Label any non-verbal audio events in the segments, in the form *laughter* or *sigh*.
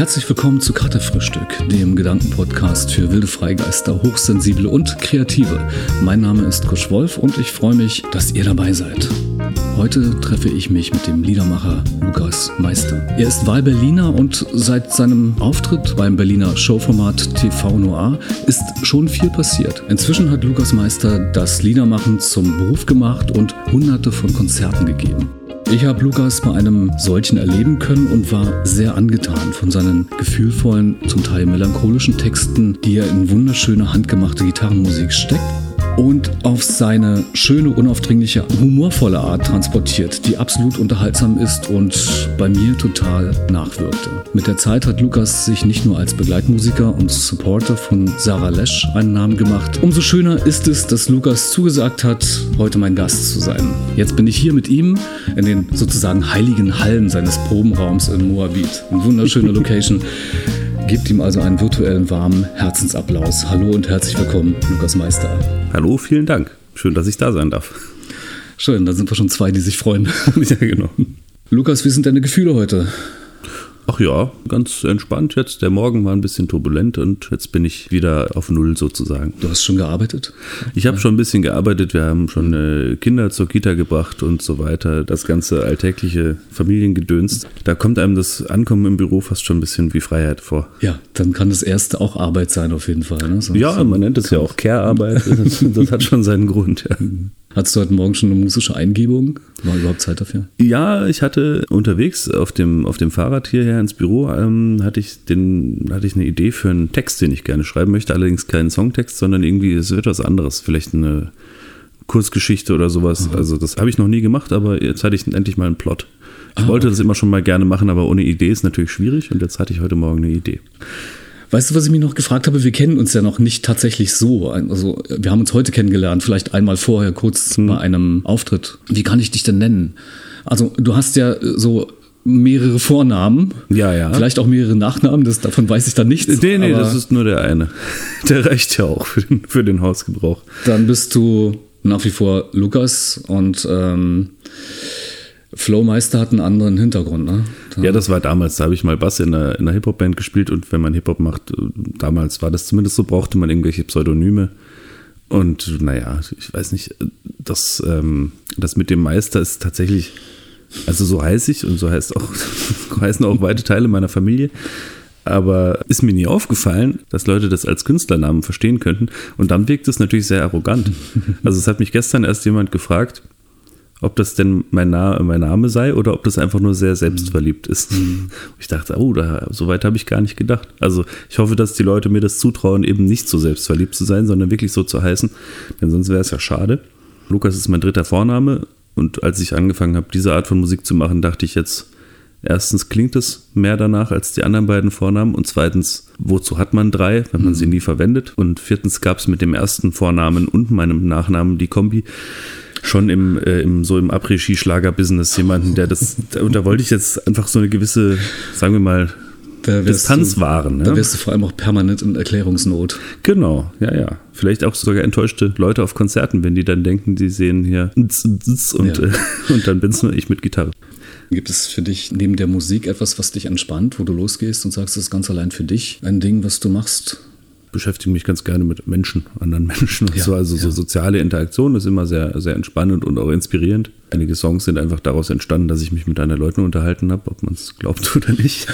Herzlich willkommen zu Katerfrühstück, dem Gedankenpodcast für wilde Freigeister, Hochsensible und Kreative. Mein Name ist Kusch Wolf und ich freue mich, dass ihr dabei seid. Heute treffe ich mich mit dem Liedermacher Lukas Meister. Er ist Wahlberliner und seit seinem Auftritt beim Berliner Showformat TV Noir ist schon viel passiert. Inzwischen hat Lukas Meister das Liedermachen zum Beruf gemacht und hunderte von Konzerten gegeben. Ich habe Lukas bei einem solchen erleben können und war sehr angetan von seinen gefühlvollen, zum Teil melancholischen Texten, die er in wunderschöne handgemachte Gitarrenmusik steckt und auf seine schöne, unaufdringliche, humorvolle Art transportiert, die absolut unterhaltsam ist und bei mir total nachwirkte. Mit der Zeit hat Lukas sich nicht nur als Begleitmusiker und Supporter von Sarah Lesch einen Namen gemacht. Umso schöner ist es, dass Lukas zugesagt hat, heute mein Gast zu sein. Jetzt bin ich hier mit ihm in den sozusagen heiligen Hallen seines Probenraums in Moabit. Eine wunderschöne *laughs* Location. Gebt ihm also einen virtuellen warmen Herzensapplaus. Hallo und herzlich willkommen, Lukas Meister. Hallo, vielen Dank. Schön, dass ich da sein darf. Schön, da sind wir schon zwei, die sich freuen. *laughs* ja, genau. Lukas, wie sind deine Gefühle heute? Ach ja, ganz entspannt jetzt. Der Morgen war ein bisschen turbulent und jetzt bin ich wieder auf Null sozusagen. Du hast schon gearbeitet? Ich habe schon ein bisschen gearbeitet. Wir haben schon äh, Kinder zur Kita gebracht und so weiter. Das ganze alltägliche Familiengedöns. Da kommt einem das Ankommen im Büro fast schon ein bisschen wie Freiheit vor. Ja, dann kann das erste auch Arbeit sein auf jeden Fall. Ne? So, ja, man nennt es ja auch Care-Arbeit. Das, das, hat schon seinen Grund. Ja. Hattest du heute Morgen schon eine musische Eingebung? War überhaupt Zeit dafür? Ja, ich hatte unterwegs auf dem, auf dem Fahrrad hierher ins Büro, ähm, hatte, ich den, hatte ich eine Idee für einen Text, den ich gerne schreiben möchte. Allerdings keinen Songtext, sondern irgendwie, es wird was anderes. Vielleicht eine Kurzgeschichte oder sowas. Mhm. Also das habe ich noch nie gemacht, aber jetzt hatte ich endlich mal einen Plot. Ich ah, wollte okay. das immer schon mal gerne machen, aber ohne Idee ist natürlich schwierig und jetzt hatte ich heute Morgen eine Idee. Weißt du, was ich mich noch gefragt habe? Wir kennen uns ja noch nicht tatsächlich so. Also, wir haben uns heute kennengelernt, vielleicht einmal vorher kurz hm. bei einem Auftritt. Wie kann ich dich denn nennen? Also, du hast ja so mehrere Vornamen. Ja, ja. Vielleicht auch mehrere Nachnamen, das, davon weiß ich dann nichts. Nee, nee, das ist nur der eine. *laughs* Der reicht ja auch für den, für den Hausgebrauch. Dann bist du nach wie vor Lukas und ähm, Flowmeister hat einen anderen Hintergrund, ne? Da ja, das war damals, da habe ich mal Bass in einer, in einer Hip-Hop-Band gespielt und wenn man Hip-Hop macht, äh, damals war das zumindest so, brauchte man irgendwelche Pseudonyme. Und naja, ich weiß nicht, das, ähm, das mit dem Meister ist tatsächlich, also so heiß ich und so heißt auch, *laughs* heißen auch weite Teile meiner Familie. Aber ist mir nie aufgefallen, dass Leute das als Künstlernamen verstehen könnten. Und dann wirkt es natürlich sehr arrogant. Also es hat mich gestern erst jemand gefragt, ob das denn mein, Na mein Name sei oder ob das einfach nur sehr selbstverliebt ist. Mhm. *laughs* Ich dachte, oh, da, so weit habe ich gar nicht gedacht. Also ich hoffe, dass die Leute mir das zutrauen, eben nicht so selbstverliebt zu sein, sondern wirklich so zu heißen, denn sonst wäre es ja schade. Lukas ist mein dritter Vorname und als ich angefangen habe, diese Art von Musik zu machen, dachte ich jetzt, erstens klingt es mehr danach als die anderen beiden Vornamen und zweitens, wozu hat man drei, wenn man mhm. sie nie verwendet? Und viertens gab es mit dem ersten Vornamen und meinem Nachnamen die Kombi schon im, äh, im so im Après-Ski-Schlager-Business jemanden, der das, und da wollte ich jetzt einfach so eine gewisse, sagen wir mal, Distanz du, wahren. Da wärst du vor allem auch permanent in Erklärungsnot. Genau, ja, ja. Vielleicht auch sogar enttäuschte Leute auf Konzerten, wenn die dann denken, die sehen hier und, ja. äh, und dann bin's nur ich mit Gitarre. Gibt es für dich neben der Musik etwas, was dich entspannt, wo du losgehst und sagst, das ist ganz allein für dich ein Ding, was du machst? Beschäftige mich ganz gerne mit Menschen, anderen Menschen und ja, so. Also ja. so soziale Interaktion ist immer sehr, sehr entspannend und auch inspirierend. Einige Songs sind einfach daraus entstanden, dass ich mich mit anderen Leuten unterhalten habe, ob man es glaubt *laughs* oder nicht.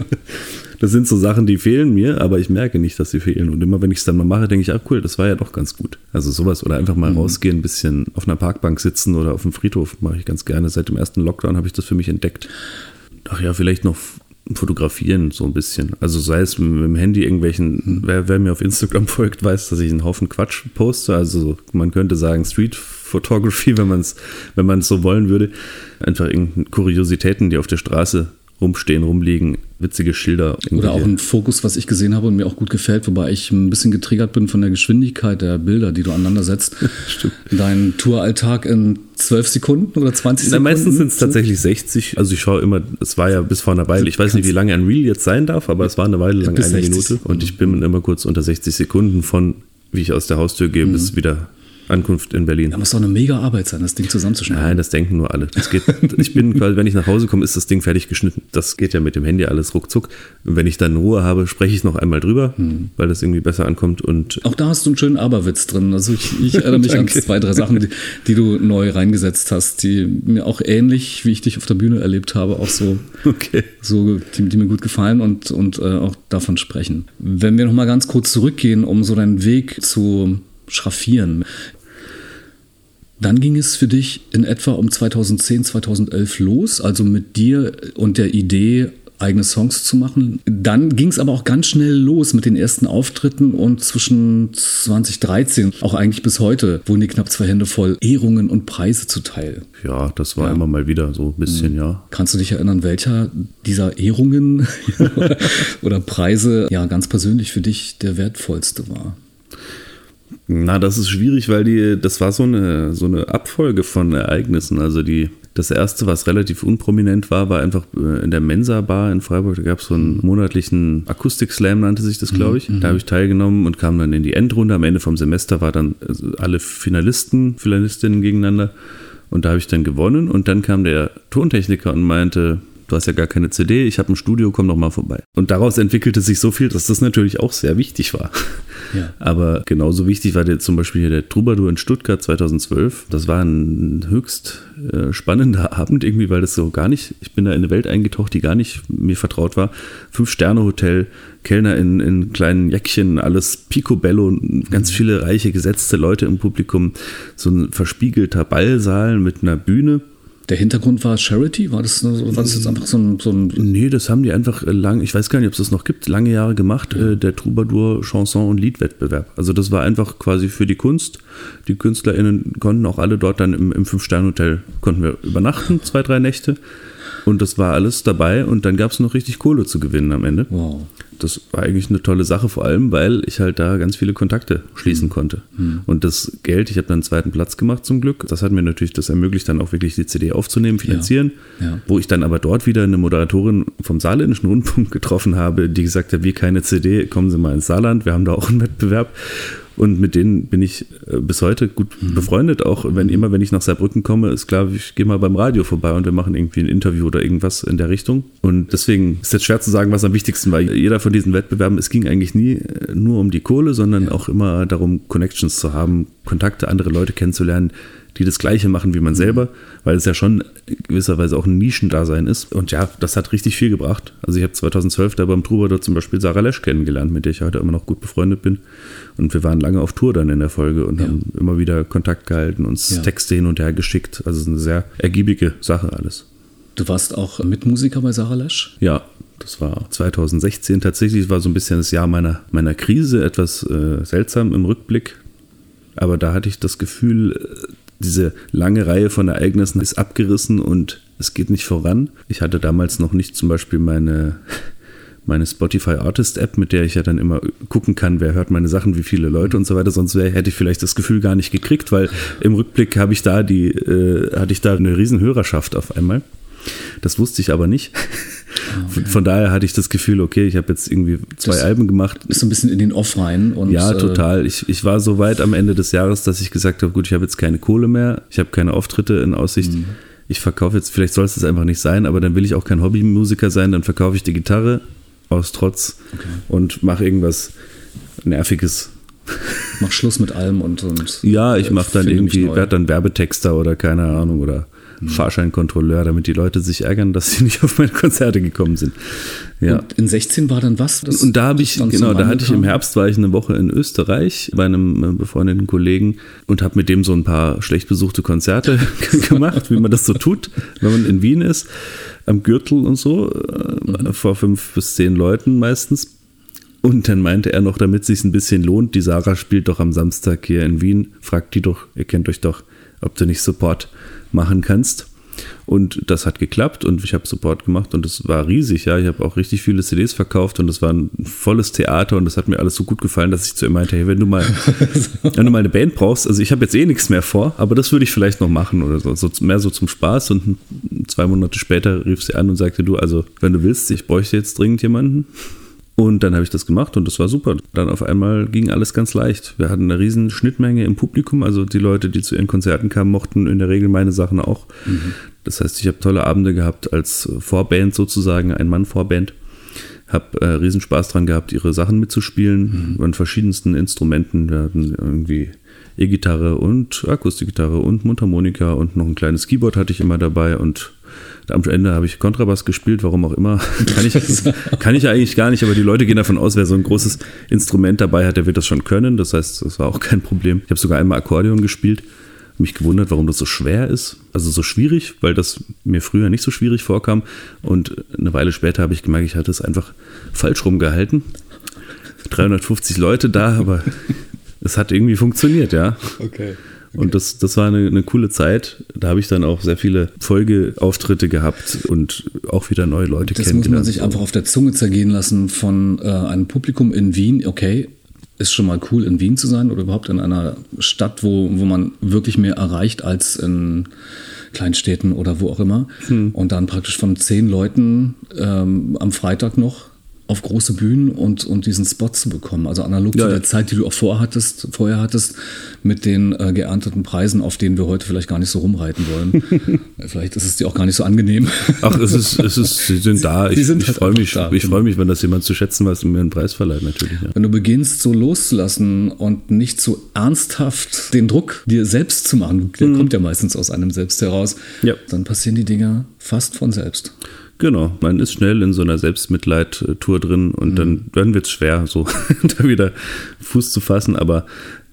*laughs* das sind so Sachen, die fehlen mir, aber ich merke nicht, dass sie fehlen. Und immer wenn ich es dann mal mache, denke ich, ach cool, das war ja doch ganz gut. Also sowas oder einfach mal mhm. rausgehen, ein bisschen auf einer Parkbank sitzen oder auf dem Friedhof mache ich ganz gerne. Seit dem ersten Lockdown habe ich das für mich entdeckt. Ach ja, vielleicht noch Fotografieren so ein bisschen. Also sei es mit dem Handy irgendwelchen, wer, wer, mir auf Instagram *laughs* folgt, weiß, dass ich einen Haufen Quatsch poste. Also man könnte sagen Street Photography, wenn man es wenn man so wollen würde. Einfach irgendeine Kuriositäten, die auf der Straße rumstehen, rumliegen, witzige Schilder. Oder auch ein Fokus, was ich gesehen habe und mir auch gut gefällt, wobei ich ein bisschen getriggert bin von der Geschwindigkeit der Bilder, die du aneinander setzt. *laughs* Stimmt. Dein Touralltag in 12 Sekunden oder 20 Sekunden? Na, meistens sind es tatsächlich 60. Also ich schaue immer, es war ja bis vor einer Weile, ich weiß nicht, wie lange ein Reel jetzt sein darf, aber es war eine Weile lang eine 60. Minute und ich bin immer kurz unter 60 Sekunden von, wie ich aus der Haustür gehe, mhm. bis wieder Ankunft in Berlin. Da muss doch eine mega Arbeit sein, das Ding zusammenzuschneiden. Nein, das denken nur alle. Das geht, ich bin quasi, wenn ich nach Hause komme, ist das Ding fertig geschnitten. Das geht ja mit dem Handy alles ruckzuck. Und wenn ich dann Ruhe habe, spreche ich noch einmal drüber, hm. weil das irgendwie besser ankommt. Und Auch da hast du einen schönen Aberwitz drin. Also ich, ich *laughs* erinnere mich an zwei, drei Sachen, die, die, du neu reingesetzt hast, die mir auch ähnlich, wie ich dich auf der Bühne erlebt habe, auch so, okay. so die, die, mir gut gefallen und, und äh, auch davon sprechen. Wenn wir nochmal ganz kurz zurückgehen, um so deinen Weg zu schraffieren. Dann ging es für dich in etwa um 2010, 2011 los, also mit dir und der Idee, eigene Songs zu machen. Dann ging es aber auch ganz schnell los mit den ersten Auftritten und zwischen 2013, auch eigentlich bis heute, wurden dir knapp zwei Hände voll Ehrungen und Preise zuteil. Ja, das war ja. immer mal wieder so ein bisschen, mhm. ja. Kannst du dich erinnern, welcher dieser Ehrungen *laughs* oder Preise ja ganz persönlich für dich der wertvollste war? Na, das ist schwierig, weil die, das war so eine, so eine Abfolge von Ereignissen. Also die, das erste, was relativ unprominent war, war einfach äh, in der Mensa-Bar in Freiburg. Da gab es so einen monatlichen Akustik-Slam, nannte sich das, glaube ich. Mhm. Da habe ich teilgenommen und kam dann in die Endrunde. Am Ende vom Semester war dann also alle Finalisten, Finalistinnen gegeneinander. Und da habe ich dann gewonnen. Und dann kam der Tontechniker und meinte, du hast ja gar keine CD, ich habe ein Studio, komm doch mal vorbei. Und daraus entwickelte sich so viel, dass das natürlich auch sehr wichtig war. *laughs* Ja. Aber genauso wichtig war der, zum Beispiel hier der Troubadour in Stuttgart 2012. Das war ein höchst äh, spannender *laughs* Abend irgendwie, weil das so gar nicht, ich bin da in eine Welt eingetaucht, die gar nicht mir vertraut war. Fünf-Sterne-Hotel, Kellner in, in kleinen Jäckchen, alles picobello, ganz mhm. viele reiche, gesetzte Leute im Publikum, so ein verspiegelter Ballsaal mit einer Bühne der Hintergrund war Charity? War das, war das jetzt einfach so ein, so ein. Nee, das haben die einfach lang, ich weiß gar nicht, ob es das noch gibt, lange Jahre gemacht, ja. äh, der Troubadour Chanson- und Liedwettbewerb. Also das war einfach quasi für die Kunst. Die KünstlerInnen konnten auch alle dort dann im, im Fünf-Sterne-Hotel, konnten wir übernachten, zwei, drei Nächte. Und das war alles dabei und dann gab es noch richtig Kohle zu gewinnen am Ende. Wow. Das war eigentlich eine tolle Sache, vor allem, weil ich halt da ganz viele Kontakte schließen mhm. konnte. Mhm. Und das Geld, ich habe dann einen zweiten Platz gemacht zum Glück. Das hat mir natürlich das ermöglicht, dann auch wirklich die CD aufzunehmen, finanzieren. Ja. Ja. Wo ich dann aber dort wieder eine Moderatorin vom Saarländischen Rundfunk *laughs* getroffen habe, die gesagt hat, wie keine CD, kommen Sie mal ins Saarland, wir haben da auch einen Wettbewerb. Und mit denen bin ich äh, bis heute gut mhm. befreundet. Auch wenn immer, wenn ich nach Saarbrücken komme, ist klar, ich gehe mal beim Radio vorbei und wir machen irgendwie ein Interview oder irgendwas in der Richtung. Und deswegen ist jetzt schwer zu sagen, was am wichtigsten war. Jeder von diesen Wettbewerben, es ging eigentlich nie äh, nur um die Kohle, sondern auch immer darum, Connections zu haben, Kontakte, andere Leute kennenzulernen, die das Gleiche machen wie man mhm. selber, weil es ja schon gewisserweise auch ein Nischendasein ist. Und ja, das hat richtig viel gebracht. Also ich habe 2012 da beim Troubadour zum Beispiel Sarah Lesch kennengelernt, mit der ich heute immer noch gut befreundet bin. Und wir waren lange auf Tour dann in der Folge und ja. haben immer wieder Kontakt gehalten, uns ja. Texte hin und her geschickt. Also es ist eine sehr ergiebige Sache alles. Du warst auch Mitmusiker bei Sarah Lesch? Ja, das war 2016 tatsächlich. war so ein bisschen das Jahr meiner, meiner Krise, etwas äh, seltsam im Rückblick. Aber da hatte ich das Gefühl, äh, diese lange Reihe von Ereignissen ist abgerissen und es geht nicht voran. Ich hatte damals noch nicht zum Beispiel meine, *laughs* meine Spotify Artist App, mit der ich ja dann immer gucken kann, wer hört meine Sachen, wie viele Leute und so weiter. Sonst hätte ich vielleicht das Gefühl gar nicht gekriegt, weil im Rückblick habe ich da die, äh, hatte ich da eine riesen Hörerschaft auf einmal. Das wusste ich aber nicht. *laughs* Okay. Von daher hatte ich das Gefühl, okay, ich habe jetzt irgendwie zwei das Alben gemacht. Bist so ein bisschen in den Off rein. Und, ja, äh, total. Ich, ich war so weit am Ende des Jahres, dass ich gesagt habe, gut, ich habe jetzt keine Kohle mehr, ich habe keine Auftritte in Aussicht. Mhm. Ich verkaufe jetzt, vielleicht soll es das einfach nicht sein, aber dann will ich auch kein Hobbymusiker sein, dann verkaufe ich die Gitarre aus Trotz okay. und mache irgendwas Nerviges mach Schluss mit allem und, und ja, ich mache dann irgendwie, werde dann Werbetexter oder keine Ahnung oder mhm. Fahrscheinkontrolleur, damit die Leute sich ärgern, dass sie *laughs* nicht auf meine Konzerte gekommen sind. Ja. Und in 16 war dann was? und da habe ich, genau, da hatte ich im Herbst, war ich eine Woche in Österreich bei einem äh, befreundeten Kollegen und habe mit dem so ein paar schlecht besuchte Konzerte *laughs* gemacht, wie man das so tut, wenn man in Wien ist, am Gürtel und so, äh, mhm. vor fünf bis zehn Leuten meistens. Und dann meinte er noch, damit es sich ein bisschen lohnt, die Sarah spielt doch am Samstag hier in Wien, fragt die doch, ihr kennt euch doch, ob du nicht Support machen kannst. Und das hat geklappt und ich habe Support gemacht und es war riesig, ja. Ich habe auch richtig viele CDs verkauft und es war ein volles Theater und das hat mir alles so gut gefallen, dass ich zu ihm meinte, hey, wenn du mal, *laughs* wenn du mal eine Band brauchst, also ich habe jetzt eh nichts mehr vor, aber das würde ich vielleicht noch machen oder so, so, mehr so zum Spaß und zwei Monate später rief sie an und sagte, du, also wenn du willst, ich bräuchte jetzt dringend jemanden. Und dann habe ich das gemacht und das war super. Dann auf einmal ging alles ganz leicht. Wir hatten eine riesen Schnittmenge im Publikum. Also die Leute, die zu ihren Konzerten kamen, mochten in der Regel meine Sachen auch. Mhm. Das heißt, ich habe tolle Abende gehabt als Vorband sozusagen, ein Mann-Vorband. Habe äh, riesen Spaß dran gehabt, ihre Sachen mitzuspielen mhm. an verschiedensten Instrumenten. Wir hatten irgendwie E-Gitarre und Akustikgitarre und Mundharmonika und noch ein kleines Keyboard hatte ich immer dabei und am Ende habe ich Kontrabass gespielt, warum auch immer. *laughs* Kann ich, kann ich eigentlich gar nicht, aber die Leute gehen davon aus, wer so ein großes Instrument dabei hat, der wird das schon können. Das heißt, das war auch kein Problem. Ich habe sogar einmal Akkordeon gespielt. Mich gewundert, warum das so schwer ist, also so schwierig, weil das mir früher nicht so schwierig vorkam. Und eine Weile später habe ich gemerkt, ich hatte es einfach falsch rumgehalten. 350 Leute da, aber es hat irgendwie funktioniert, ja. Okay. Und das, das war eine, eine coole Zeit. Da habe ich dann auch sehr viele Folgeauftritte gehabt und auch wieder neue Leute das kennengelernt. Das muss man sich einfach auf der Zunge zergehen lassen von äh, einem Publikum in Wien. Okay, ist schon mal cool, in Wien zu sein oder überhaupt in einer Stadt, wo, wo man wirklich mehr erreicht als in Kleinstädten oder wo auch immer. Hm. Und dann praktisch von zehn Leuten ähm, am Freitag noch auf große Bühnen und, und diesen Spot zu bekommen. Also analog ja, zu der ja. Zeit, die du auch vorhattest, vorher hattest, mit den äh, geernteten Preisen, auf denen wir heute vielleicht gar nicht so rumreiten wollen. *laughs* vielleicht ist es dir auch gar nicht so angenehm. Ach, es ist, es ist, sie sind da. Ich, ich halt freue mich, da. ich freue mich, wenn das jemand zu schätzen weiß und mir einen Preis verleiht, natürlich. Ja. Wenn du beginnst, so loszulassen und nicht so ernsthaft den Druck dir selbst zu machen, der mhm. kommt ja meistens aus einem selbst heraus, dann passieren die Dinge fast von selbst. Genau, man ist schnell in so einer Selbstmitleid-Tour drin und mhm. dann, dann wird es schwer, so *laughs* da wieder Fuß zu fassen. Aber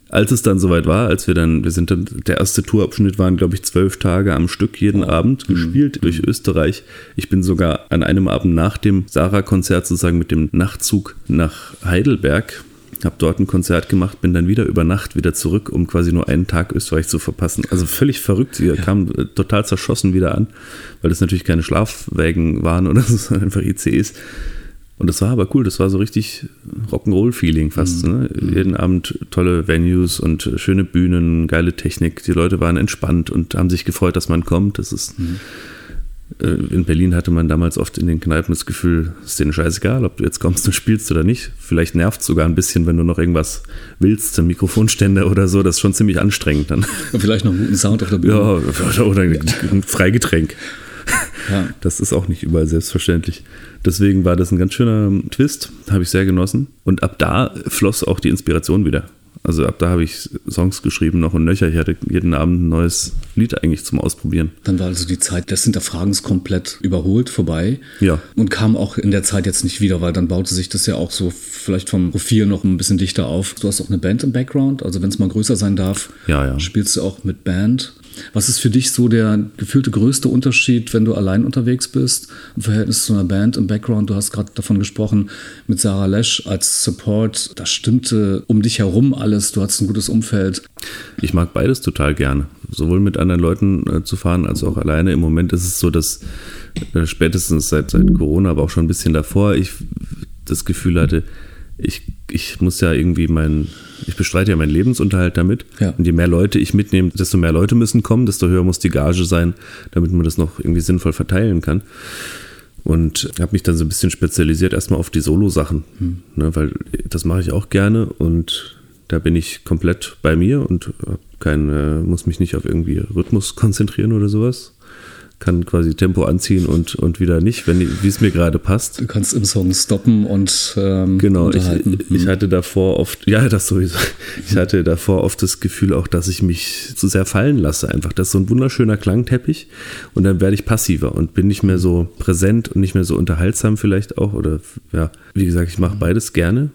als es dann soweit war, als wir dann, wir sind dann, der erste Tourabschnitt waren, glaube ich, zwölf Tage am Stück jeden oh. Abend gespielt mhm. durch Österreich. Ich bin sogar an einem Abend nach dem Sarah-Konzert sozusagen mit dem Nachtzug nach Heidelberg habe dort ein Konzert gemacht, bin dann wieder über Nacht wieder zurück, um quasi nur einen Tag Österreich zu verpassen. Also völlig verrückt. Wir ja. kamen äh, total zerschossen wieder an, weil das natürlich keine Schlafwägen waren oder *laughs* so, sondern einfach ICs. Und das war aber cool, das war so richtig Rock'n'Roll-Feeling fast. Mhm. Ne? Jeden Abend tolle Venues und schöne Bühnen, geile Technik. Die Leute waren entspannt und haben sich gefreut, dass man kommt. Das ist. Mhm in Berlin hatte man damals oft in den Kneipen das Gefühl, es ist denen scheißegal, ob du jetzt kommst und spielst oder nicht. Vielleicht nervt es sogar ein bisschen, wenn du noch irgendwas willst, ein Mikrofonständer oder so. Das ist schon ziemlich anstrengend dann. Und vielleicht noch einen guten Sound auf der Bühne. Ja, oder ein Freigetränk. Ja. Das ist auch nicht überall selbstverständlich. Deswegen war das ein ganz schöner Twist, habe ich sehr genossen. Und ab da floss auch die Inspiration wieder. Also ab da habe ich Songs geschrieben noch und nöcher. Ich hatte jeden Abend ein neues Lied eigentlich zum Ausprobieren. Dann war also die Zeit des Hinterfragens komplett überholt, vorbei. Ja. Und kam auch in der Zeit jetzt nicht wieder, weil dann baute sich das ja auch so vielleicht vom Profil noch ein bisschen dichter auf. Du hast auch eine Band im Background, also wenn es mal größer sein darf, ja, ja. spielst du auch mit Band. Was ist für dich so der gefühlte größte Unterschied, wenn du allein unterwegs bist im Verhältnis zu einer Band im Background? Du hast gerade davon gesprochen, mit Sarah Lesch als Support. Das stimmte um dich herum alles. Du hattest ein gutes Umfeld. Ich mag beides total gerne. Sowohl mit anderen Leuten äh, zu fahren als auch alleine. Im Moment ist es so, dass äh, spätestens seit, seit Corona, aber auch schon ein bisschen davor, ich das Gefühl hatte, ich, ich muss ja irgendwie mein, ich bestreite ja meinen Lebensunterhalt damit. Ja. Und je mehr Leute ich mitnehme, desto mehr Leute müssen kommen, desto höher muss die Gage sein, damit man das noch irgendwie sinnvoll verteilen kann. Und habe mich dann so ein bisschen spezialisiert erstmal auf die Solo-Sachen, hm. ne, weil das mache ich auch gerne und da bin ich komplett bei mir und kein, äh, muss mich nicht auf irgendwie Rhythmus konzentrieren oder sowas kann quasi Tempo anziehen und, und wieder nicht, wie es mir gerade passt. Du kannst im Song stoppen und ähm, genau. Ich, ich hm. hatte davor oft, ja, das sowieso. Ich hatte davor oft das Gefühl auch, dass ich mich zu sehr fallen lasse. Einfach, das ist so ein wunderschöner Klangteppich und dann werde ich passiver und bin nicht mehr so präsent und nicht mehr so unterhaltsam vielleicht auch oder ja, wie gesagt, ich mache beides gerne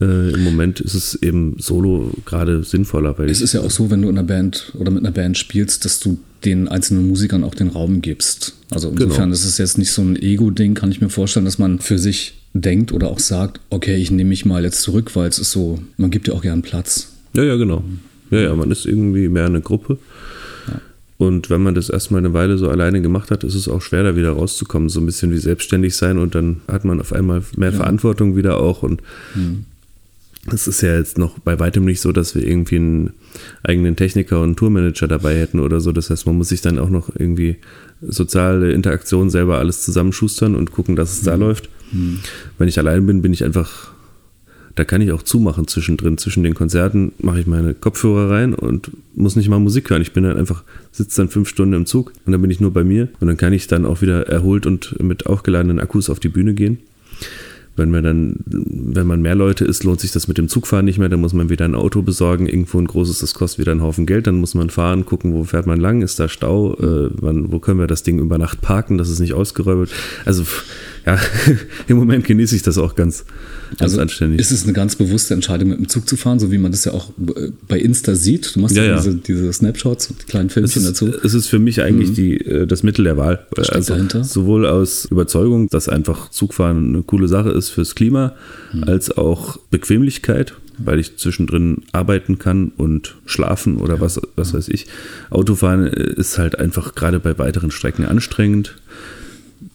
äh, Im Moment ist es eben solo gerade sinnvoller. Weil es ist ja auch so, wenn du in einer Band oder mit einer Band spielst, dass du den einzelnen Musikern auch den Raum gibst. Also insofern genau. ist es jetzt nicht so ein Ego-Ding, kann ich mir vorstellen, dass man für sich denkt oder auch sagt, okay, ich nehme mich mal jetzt zurück, weil es ist so, man gibt ja auch gern Platz. Ja, ja, genau. Ja, ja, man ist irgendwie mehr eine Gruppe. Und wenn man das erstmal eine Weile so alleine gemacht hat, ist es auch schwer, da wieder rauszukommen. So ein bisschen wie selbstständig sein und dann hat man auf einmal mehr ja. Verantwortung wieder auch und mhm. Es ist ja jetzt noch bei weitem nicht so, dass wir irgendwie einen eigenen Techniker und einen Tourmanager dabei hätten oder so. Das heißt, man muss sich dann auch noch irgendwie soziale Interaktion selber alles zusammenschustern und gucken, dass es mhm. da läuft. Hm. Wenn ich allein bin, bin ich einfach, da kann ich auch zumachen zwischendrin. Zwischen den Konzerten mache ich meine Kopfhörer rein und muss nicht mal Musik hören. Ich bin dann einfach, sitze dann fünf Stunden im Zug und dann bin ich nur bei mir und dann kann ich dann auch wieder erholt und mit aufgeladenen Akkus auf die Bühne gehen. Wenn man dann, wenn man mehr Leute ist, lohnt sich das mit dem Zugfahren nicht mehr. Dann muss man wieder ein Auto besorgen, irgendwo ein großes, das kostet wieder einen Haufen Geld. Dann muss man fahren, gucken, wo fährt man lang, ist da Stau, äh, wann, wo können wir das Ding über Nacht parken, dass es nicht ausgeräubert. Also ja, *laughs* im Moment genieße ich das auch ganz, ganz also anständig. Ist es eine ganz bewusste Entscheidung, mit dem Zug zu fahren, so wie man das ja auch bei Insta sieht? Du machst ja, ja diese, diese, Snapshots und die kleinen Filmchen es ist, dazu. Es ist für mich eigentlich mhm. die, äh, das Mittel der Wahl. Was also dahinter? Sowohl aus Überzeugung, dass einfach Zugfahren eine coole Sache ist fürs Klima, mhm. als auch Bequemlichkeit weil ich zwischendrin arbeiten kann und schlafen oder was, was weiß ich. Autofahren ist halt einfach gerade bei weiteren Strecken anstrengend.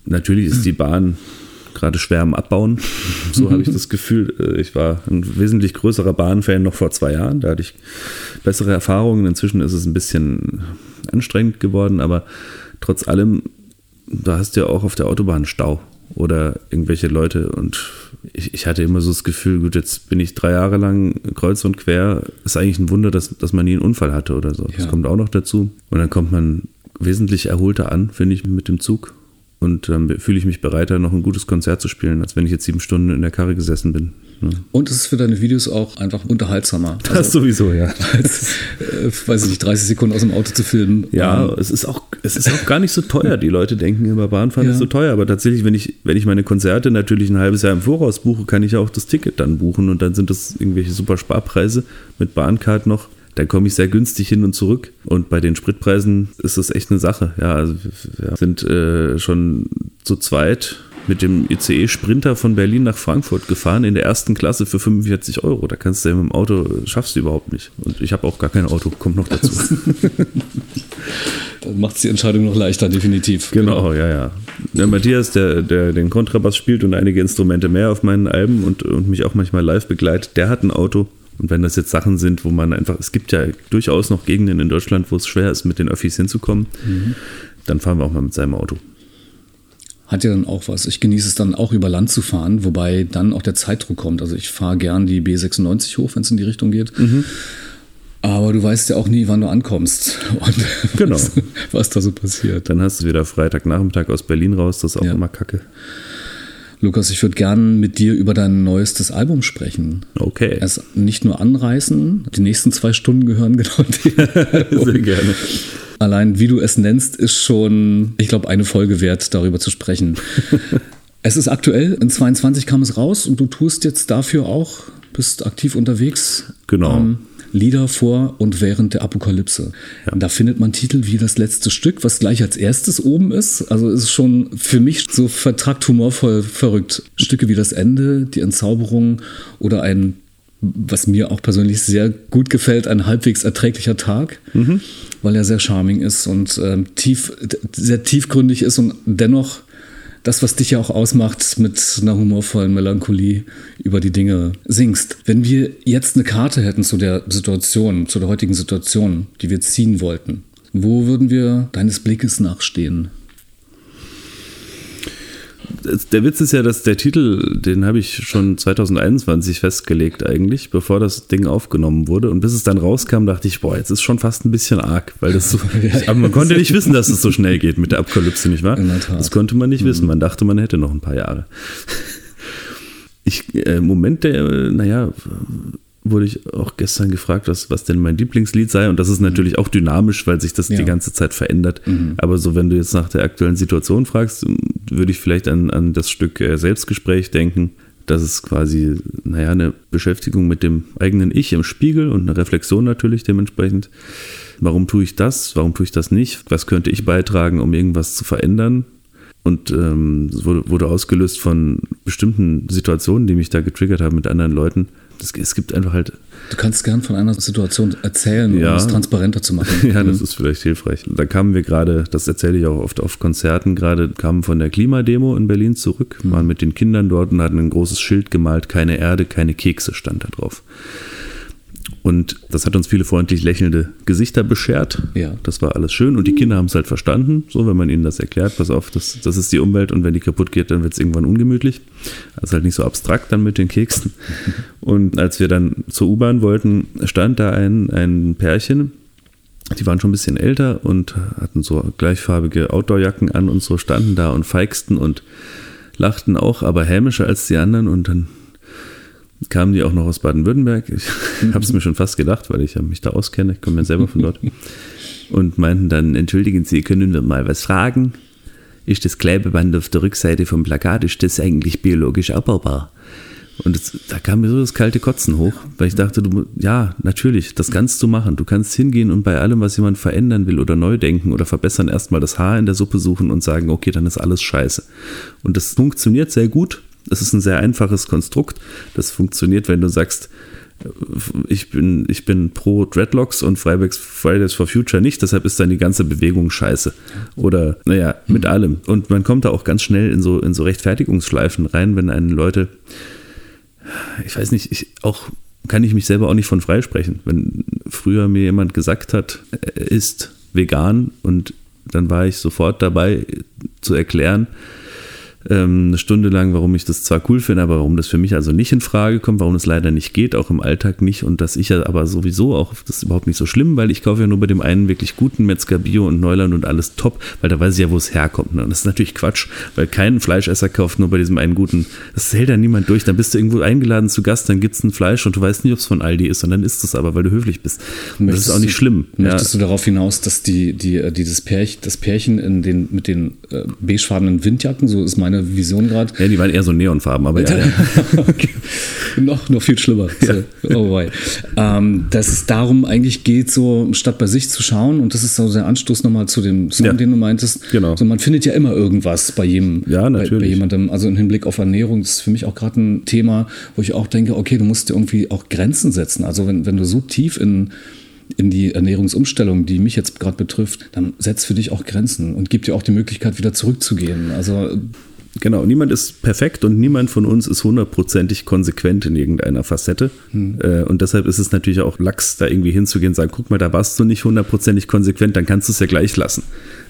Natürlich ist die Bahn gerade schwer am Abbauen. So habe ich das Gefühl. Äh, ich war ein wesentlich größerer Bahnfan noch vor zwei Jahren. Da hatte ich bessere Erfahrungen. Inzwischen ist es ein bisschen anstrengend geworden, aber trotz allem, da hast du ja auch auf der Autobahn Stau oder irgendwelche Leute und ich, ich, hatte immer so das Gefühl, gut, jetzt bin ich drei Jahre lang kreuz und quer. Ist eigentlich ein Wunder, dass, dass man nie einen Unfall hatte oder so. Das kommt auch noch dazu. Und dann kommt man wesentlich erholter an, finde ich, mit dem Zug. Und dann ähm, fühle ich mich bereiter, noch ein gutes Konzert zu spielen, als wenn ich jetzt sieben Stunden in der Karre gesessen bin. Ja. Und es ist für deine Videos auch einfach unterhaltsamer. *laughs* Das also, sowieso, ja. *laughs* Als, äh, weiß ich nicht, 30 Sekunden aus dem Auto zu filmen. Ja, ähm. es ist auch, es ist auch gar nicht so teuer. Die Leute denken immer, Bahnfahren ja. ist so teuer. Aber tatsächlich, wenn ich, wenn ich meine Konzerte natürlich ein halbes Jahr im Voraus buche, kann ich auch das Ticket dann buchen und dann sind das irgendwelche super Sparpreise mit Bahncard noch dann komme ich sehr günstig hin und zurück. Und bei den Spritpreisen ist das echt eine Sache. Ja, also wir sind äh, schon zu zweit mit dem ICE Sprinter von Berlin nach Frankfurt gefahren in der ersten Klasse für 45 Euro. Da kannst du ja mit dem Auto, schaffst du überhaupt nicht. Und ich habe auch gar kein Auto, kommt noch dazu. *laughs* Dann macht es die Entscheidung noch leichter, definitiv. Genau, genau. ja, ja. Der Matthias, der, der den Kontrabass spielt und einige Instrumente mehr auf meinen Alben und, und mich auch manchmal live begleitet, der hat ein Auto. Und wenn das jetzt Sachen sind, wo man einfach, es gibt ja durchaus noch Gegenden in Deutschland, wo es schwer ist, mit den Öffis hinzukommen, mhm. dann fahren wir auch mal mit seinem Auto. Hat ja dann auch was. Ich genieße es dann auch über Land zu fahren, wobei dann auch der Zeitdruck kommt. Also ich fahre gern die B96 hoch, wenn es in die Richtung geht. Mhm. Aber du weißt ja auch nie, wann du ankommst und *laughs* genau. was, was, da so passiert. Dann hast du wieder Freitagnachmittag aus Berlin raus, das ist auch ja. immer kacke. Lukas, ich würde gern mit dir über dein neuestes Album sprechen. Okay. Es nicht nur anreißen, die nächsten zwei Stunden gehören *laughs* genau dir. Sehr gerne. Allein wie du es nennst, ist schon, ich glaube, eine Folge wert, darüber zu sprechen. *laughs* es ist aktuell, in 22 kam es raus und du tust jetzt dafür auch, bist aktiv unterwegs. Genau. Ähm, Lieder vor und während der Apokalypse. Ja. Da findet man Titel wie das letzte Stück, was gleich als erstes oben ist. Also ist schon für mich so vertragt humorvoll verrückt. Stücke wie das Ende, die Entzauberung oder ein was mir auch persönlich sehr gut gefällt, ein halbwegs erträglicher Tag, mhm. weil er sehr charming ist und ähm, tief, sehr tiefgründig ist und dennoch das, was dich ja auch ausmacht, mit einer humorvollen Melancholie über die Dinge singst. Wenn wir jetzt eine Karte hätten zu der Situation, zu der heutigen Situation, die wir ziehen wollten, wo würden wir deines Blickes nachstehen? Der Witz ist ja, dass der Titel, den habe ich schon 2021 festgelegt eigentlich, bevor das Ding aufgenommen wurde. Und bis es dann rauskam, dachte ich, boah, jetzt ist schon fast ein bisschen arg, weil das so, *laughs* aber man konnte nicht wissen, dass es so schnell geht mit der Apokalypse, nicht wahr? Das konnte man nicht mhm. wissen. Man dachte, man hätte noch ein paar Jahre. Ich, äh, Moment der, naja, wurde ich auch gestern gefragt, was, was denn mein Lieblingslied sei. Und das ist natürlich auch dynamisch, weil sich das ja. die ganze Zeit verändert. Mhm. Aber so, wenn du jetzt nach der aktuellen Situation fragst, würde ich vielleicht an, an das Stück äh, Selbstgespräch denken. Das ist quasi, naja, eine Beschäftigung mit dem eigenen Ich im Spiegel und eine Reflexion natürlich dementsprechend. Warum tue ich das? Warum tue ich das nicht? Was könnte ich beitragen, um irgendwas zu verändern? Und ähm, wurde, wurde ausgelöst von bestimmten Situationen, die mich da getriggert haben mit anderen Leuten das, es gibt einfach halt. Du kannst gern von einer Situation erzählen, ja. um es transparenter zu machen. *laughs* ja, das mhm. ist vielleicht hilfreich. Da kamen wir gerade, das erzähle ich auch oft auf Konzerten, gerade kamen von der Klimademo in Berlin zurück, mhm. waren mit den Kindern dort und hatten ein großes Schild gemalt, keine Erde, keine Kekse stand da drauf. Und das hat uns viele freundlich lächelnde Gesichter beschert. Ja. Das war alles schön. Und die Kinder haben es halt verstanden, so wenn man ihnen das erklärt, pass auf, das, das ist die Umwelt und wenn die kaputt geht, dann wird es irgendwann ungemütlich. Das ist halt nicht so abstrakt dann mit den Keksen. *laughs* Und als wir dann zur U-Bahn wollten, stand da ein, ein Pärchen, die waren schon ein bisschen älter und hatten so gleichfarbige Outdoorjacken an und so standen da und feigsten und lachten auch, aber hämischer als die anderen und dann kamen die auch noch aus Baden-Württemberg. Ich *laughs* habe es mir schon fast gedacht, weil ich mich da auskenne. Ich komme ja selber von dort. Und meinten dann, entschuldigen Sie, können wir mal was fragen? Ist das Klebeband auf der Rückseite vom Plakat, ist das eigentlich biologisch abbaubar? Und das, da kam mir so das kalte Kotzen hoch, weil ich dachte, du, ja, natürlich, das kannst du machen. Du kannst hingehen und bei allem, was jemand verändern will oder neu denken oder verbessern, erstmal das Haar in der Suppe suchen und sagen, okay, dann ist alles scheiße. Und das funktioniert sehr gut. Das ist ein sehr einfaches Konstrukt. Das funktioniert, wenn du sagst, ich bin, ich bin pro Dreadlocks und Freiburgs Fridays for Future nicht, deshalb ist dann die ganze Bewegung scheiße. Oder, naja, mit allem. Und man kommt da auch ganz schnell in so, in so Rechtfertigungsschleifen rein, wenn einen Leute ich weiß nicht, ich auch kann ich mich selber auch nicht von freisprechen. Wenn früher mir jemand gesagt hat, er ist vegan und dann war ich sofort dabei zu erklären, ähm, eine Stunde lang, warum ich das zwar cool finde, aber warum das für mich also nicht in Frage kommt, warum es leider nicht geht, auch im Alltag nicht und dass ich ja aber sowieso auch, das ist überhaupt nicht so schlimm, weil ich kaufe ja nur bei dem einen wirklich guten Metzger Bio und Neuland und alles top, weil da weiß ich ja, wo es herkommt. Ne? Und das ist natürlich Quatsch, weil kein Fleischesser kauft nur bei diesem einen guten, das hält ja niemand durch, dann bist du irgendwo eingeladen zu Gast, dann gibt es ein Fleisch und du weißt nicht, ob es von Aldi ist und dann isst es aber, weil du höflich bist. Möchtest das ist auch nicht schlimm. Du, möchtest ja. du darauf hinaus, dass die, die, äh, dieses Pärchen, das Pärchen in den, mit den äh, beigefarbenen Windjacken, so ist meine Vision gerade, ja, die waren eher so Neonfarben, aber ja. *laughs* okay. noch, noch viel schlimmer. Ja. Oh boy. Ähm, dass es darum eigentlich geht, so statt bei sich zu schauen, und das ist so der Anstoß nochmal zu dem Song, ja. den du meintest. Genau. So, man findet ja immer irgendwas bei jedem, ja, bei, bei, jemandem. Also im Hinblick auf Ernährung, das ist für mich auch gerade ein Thema, wo ich auch denke, okay, du musst dir irgendwie auch Grenzen setzen. Also wenn, wenn du so tief in in die Ernährungsumstellung, die mich jetzt gerade betrifft, dann setzt für dich auch Grenzen und gibt dir auch die Möglichkeit, wieder zurückzugehen. Also Genau, niemand ist perfekt und niemand von uns ist hundertprozentig konsequent in irgendeiner Facette. Hm. Äh, und deshalb ist es natürlich auch Lachs, da irgendwie hinzugehen und sagen, guck mal, da warst du nicht hundertprozentig konsequent, dann kannst du es ja gleich lassen.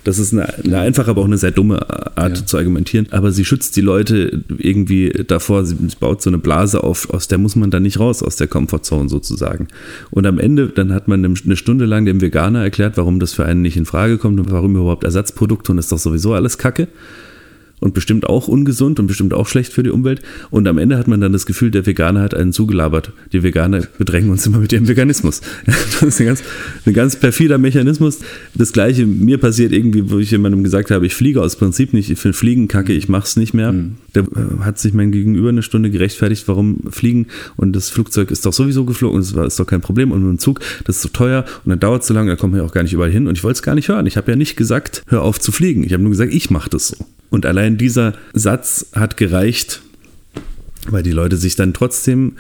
Das ist eine, eine einfache, aber auch eine sehr dumme Art ja. zu argumentieren. Aber sie schützt die Leute irgendwie davor, sie baut so eine Blase auf, aus der muss man dann nicht raus, aus der Comfortzone sozusagen. Und am Ende, dann hat man eine Stunde lang dem Veganer erklärt, warum das für einen nicht in Frage kommt und warum überhaupt Ersatzprodukte und ist doch sowieso alles Kacke und bestimmt auch ungesund und bestimmt auch schlecht für die Umwelt. Und am Ende hat man dann das Gefühl, der Veganer hat einen zugelabert. Die Veganer bedrängen uns immer mit ihrem Veganismus. *laughs* Das ist ein ganz, ein ganz perfider Mechanismus. Das gleiche mir passiert irgendwie, wo ich jemandem gesagt habe, ich fliege aus Prinzip nicht, ich finde Fliegen kacke, ich mache es nicht mehr. Mhm. Da äh, hat sich mein Gegenüber eine Stunde gerechtfertigt, warum fliegen und das Flugzeug ist doch sowieso geflogen es ist doch kein Problem und mit dem Zug, das ist so teuer und dann dauert es so lange, da man ja auch gar nicht überall hin und ich wollte es gar nicht hören. Ich habe ja nicht gesagt, hör auf zu fliegen. Ich habe nur gesagt, ich mache das so. Und allein dieser Satz hat gereicht, weil die Leute sich dann trotzdem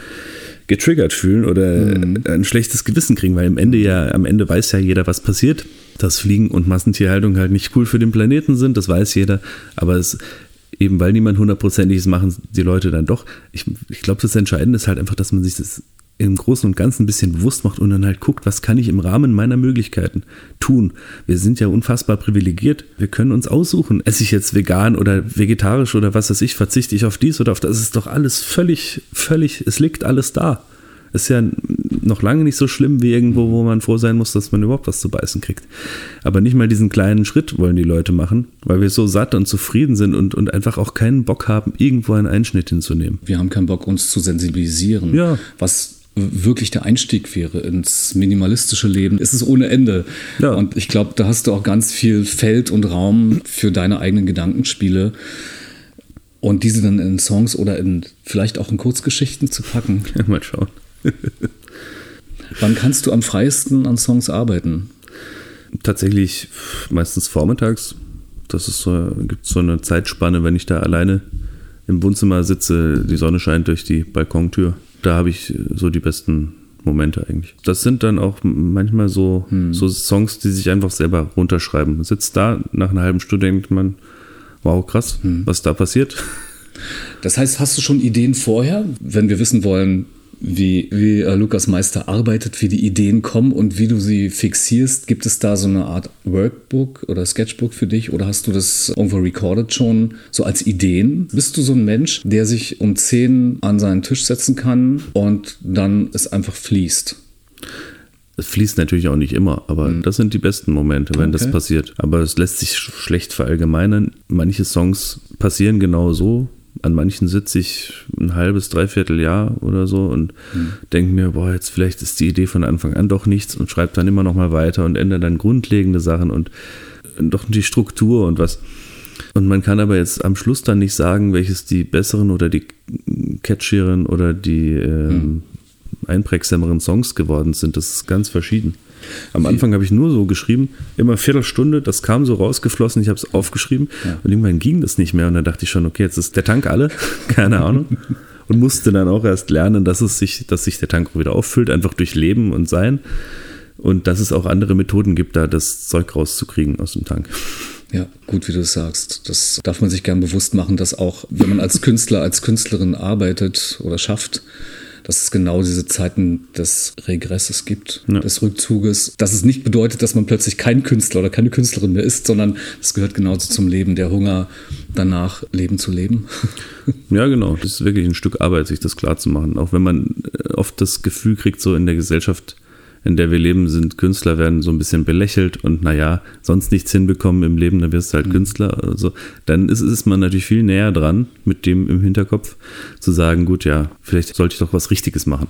getriggert fühlen oder mhm. ein schlechtes Gewissen kriegen, weil am Ende ja, am Ende weiß ja jeder, was passiert. Dass Fliegen und Massentierhaltung halt nicht cool für den Planeten sind, das weiß jeder. Aber es, eben weil niemand hundertprozentiges machen die Leute dann doch. Ich, ich glaube, das Entscheidende ist halt einfach, dass man sich das im Großen und Ganzen ein bisschen bewusst macht und dann halt guckt, was kann ich im Rahmen meiner Möglichkeiten tun. Wir sind ja unfassbar privilegiert. Wir können uns aussuchen, esse ich jetzt vegan oder vegetarisch oder was weiß ich, verzichte ich auf dies oder auf das. Es ist doch alles völlig, völlig, es liegt alles da. Ist ja noch lange nicht so schlimm wie irgendwo, wo man froh sein muss, dass man überhaupt was zu beißen kriegt. Aber nicht mal diesen kleinen Schritt wollen die Leute machen, weil wir so satt und zufrieden sind und, und einfach auch keinen Bock haben, irgendwo einen Einschnitt hinzunehmen. Wir haben keinen Bock, uns zu sensibilisieren. Ja. Was wirklich der Einstieg wäre ins minimalistische Leben, ist es ohne Ende. Ja. Und ich glaube, da hast du auch ganz viel Feld und Raum für deine eigenen Gedankenspiele und diese dann in Songs oder in vielleicht auch in Kurzgeschichten zu packen. *laughs* Ja, mal schauen. *laughs* Wann kannst du am freiesten an Songs arbeiten? Tatsächlich meistens vormittags. Das ist so, gibt so eine Zeitspanne, wenn ich da alleine im Wohnzimmer sitze, die Sonne scheint durch die Balkontür da habe ich so die besten Momente eigentlich. Das sind dann auch manchmal so, hm. so Songs, die sich einfach selber runterschreiben. Man sitzt da, nach einer halben Stunde denkt man, wow, krass, hm. was da passiert. Das heißt, hast du schon Ideen vorher, wenn wir wissen wollen, wie, wie äh, Lukas Meister arbeitet, wie die Ideen kommen und wie du sie fixierst. Gibt es da so eine Art Workbook oder Sketchbook für dich oder hast du das irgendwo recorded schon so als Ideen? Bist du so ein Mensch, der sich um 10 an seinen Tisch setzen kann und dann es einfach fließt? Es fließt natürlich auch nicht immer, aber mhm. das sind die besten Momente, wenn okay. das passiert. Aber es lässt sich schlecht verallgemeinern. Manche Songs passieren genau so. An manchen sitze ich ein halbes, dreiviertel Jahr oder so und mhm. denke mir, boah, jetzt vielleicht ist die Idee von Anfang an doch nichts und schreibe dann immer noch mal weiter und ändere dann grundlegende Sachen und doch die Struktur und was. Und man kann aber jetzt am Schluss dann nicht sagen, welches die besseren oder die catchieren oder die ähm, mhm einprägsameren Songs geworden sind. Das ist ganz verschieden. Am Anfang habe ich nur so geschrieben, immer Viertelstunde, das kam so rausgeflossen, ich habe es aufgeschrieben ja. und irgendwann ging das nicht mehr und dann dachte ich schon, okay, jetzt ist der Tank alle, *laughs* keine Ahnung. und musste dann auch erst lernen, dass es sich, dass sich der Tank wieder auffüllt, einfach durch Leben und Sein. Und dass es auch andere Methoden gibt, da das Zeug rauszukriegen aus dem Tank. Ja, gut, wie du es sagst. Das darf man sich gern bewusst machen, dass auch, wenn man als Künstler, als Künstlerin arbeitet oder schafft, dass es genau diese Zeiten des Regresses gibt, ja. des Rückzuges. Dass es nicht bedeutet, dass man plötzlich kein Künstler oder keine Künstlerin mehr ist, sondern es gehört genauso zum Leben, der Hunger danach, Leben zu leben. *laughs* Ja, genau. Das ist wirklich ein Stück Arbeit, sich das klar zu machen. Auch wenn man äh, oft das Gefühl kriegt, so in der Gesellschaft, in der wir leben, sind Künstler werden so ein bisschen belächelt und naja, sonst nichts hinbekommen im Leben, dann wirst du halt mhm. Künstler. Also, dann ist, ist man natürlich viel näher dran, mit dem im Hinterkopf zu sagen, gut, ja, vielleicht sollte ich doch was Richtiges machen.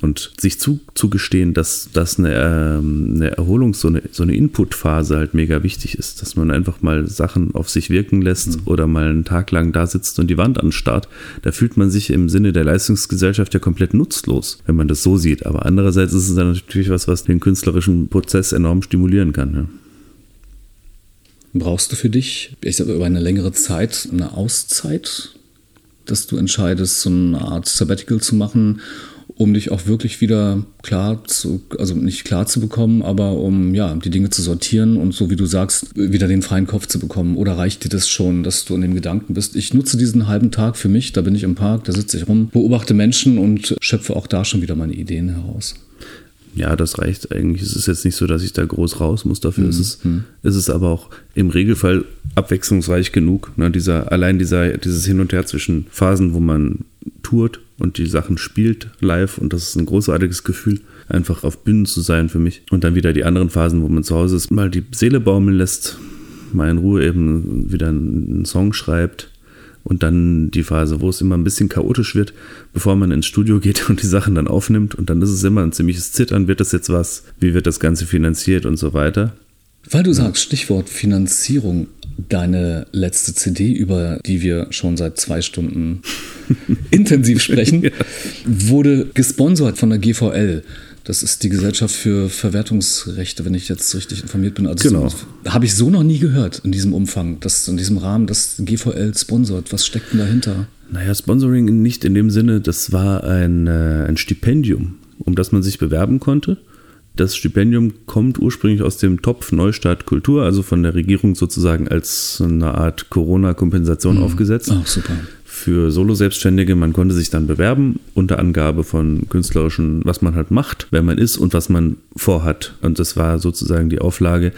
Und sich zugestehen, dass, dass eine, ähm, eine Erholung, so eine, so eine Inputphase halt mega wichtig ist, dass man einfach mal Sachen auf sich wirken lässt mhm. oder mal einen Tag lang da sitzt und die Wand anstarrt, da fühlt man sich im Sinne der Leistungsgesellschaft ja komplett nutzlos, wenn man das so sieht. Aber andererseits ist es dann natürlich was, was den künstlerischen Prozess enorm stimulieren kann. Ja. Brauchst du für dich, ich sage über eine längere Zeit, eine Auszeit, dass du entscheidest, so eine Art Sabbatical zu machen um dich auch wirklich wieder klar zu, also nicht klar zu bekommen, aber um ja, die Dinge zu sortieren und so wie du sagst, wieder den freien Kopf zu bekommen? Oder reicht dir das schon, dass du in dem Gedanken bist? Ich nutze diesen halben Tag für mich, da bin ich im Park, da sitze ich rum, beobachte Menschen und schöpfe auch da schon wieder meine Ideen heraus. Ja, das reicht eigentlich. Es ist jetzt nicht so, dass ich da groß raus muss. Dafür mhm. ist, es, ist es aber auch im Regelfall abwechslungsreich genug. Ne? Dieser, allein dieser, dieses Hin und Her zwischen Phasen, wo man tourt und die Sachen spielt live und das ist ein großartiges Gefühl, einfach auf Bühnen zu sein für mich. Und dann wieder die anderen Phasen, wo man zu Hause ist, mal die Seele baumeln lässt, mal in Ruhe eben wieder einen Song schreibt und dann die Phase, wo es immer ein bisschen chaotisch wird, bevor man ins Studio geht *laughs* und die Sachen dann aufnimmt und dann ist es immer ein ziemliches Zittern, wird das jetzt was, wie wird das Ganze finanziert und so weiter. Weil du sagst, Stichwort Finanzierung, deine letzte CD, über die wir schon seit zwei Stunden *laughs* intensiv sprechen, *laughs* ja. wurde gesponsert von der GVL. Das ist die Gesellschaft für Verwertungsrechte, wenn ich jetzt richtig informiert bin. Also genau. Habe ich so noch nie gehört in diesem Umfang, dass in diesem Rahmen das GVL sponsort. Was steckt denn dahinter? Naja, Sponsoring nicht in dem Sinne, das war ein, äh, ein Stipendium, um das man sich bewerben konnte. Das Stipendium kommt ursprünglich aus dem Topf Neustart Kultur, also von der Regierung sozusagen als eine Art Corona-Kompensation mhm. aufgesetzt. Ach, super. Für Solo-Selbstständige, man konnte sich dann bewerben unter Angabe von künstlerischen, was man halt macht, wer man ist und was man vorhat. Und das war sozusagen die Auflage,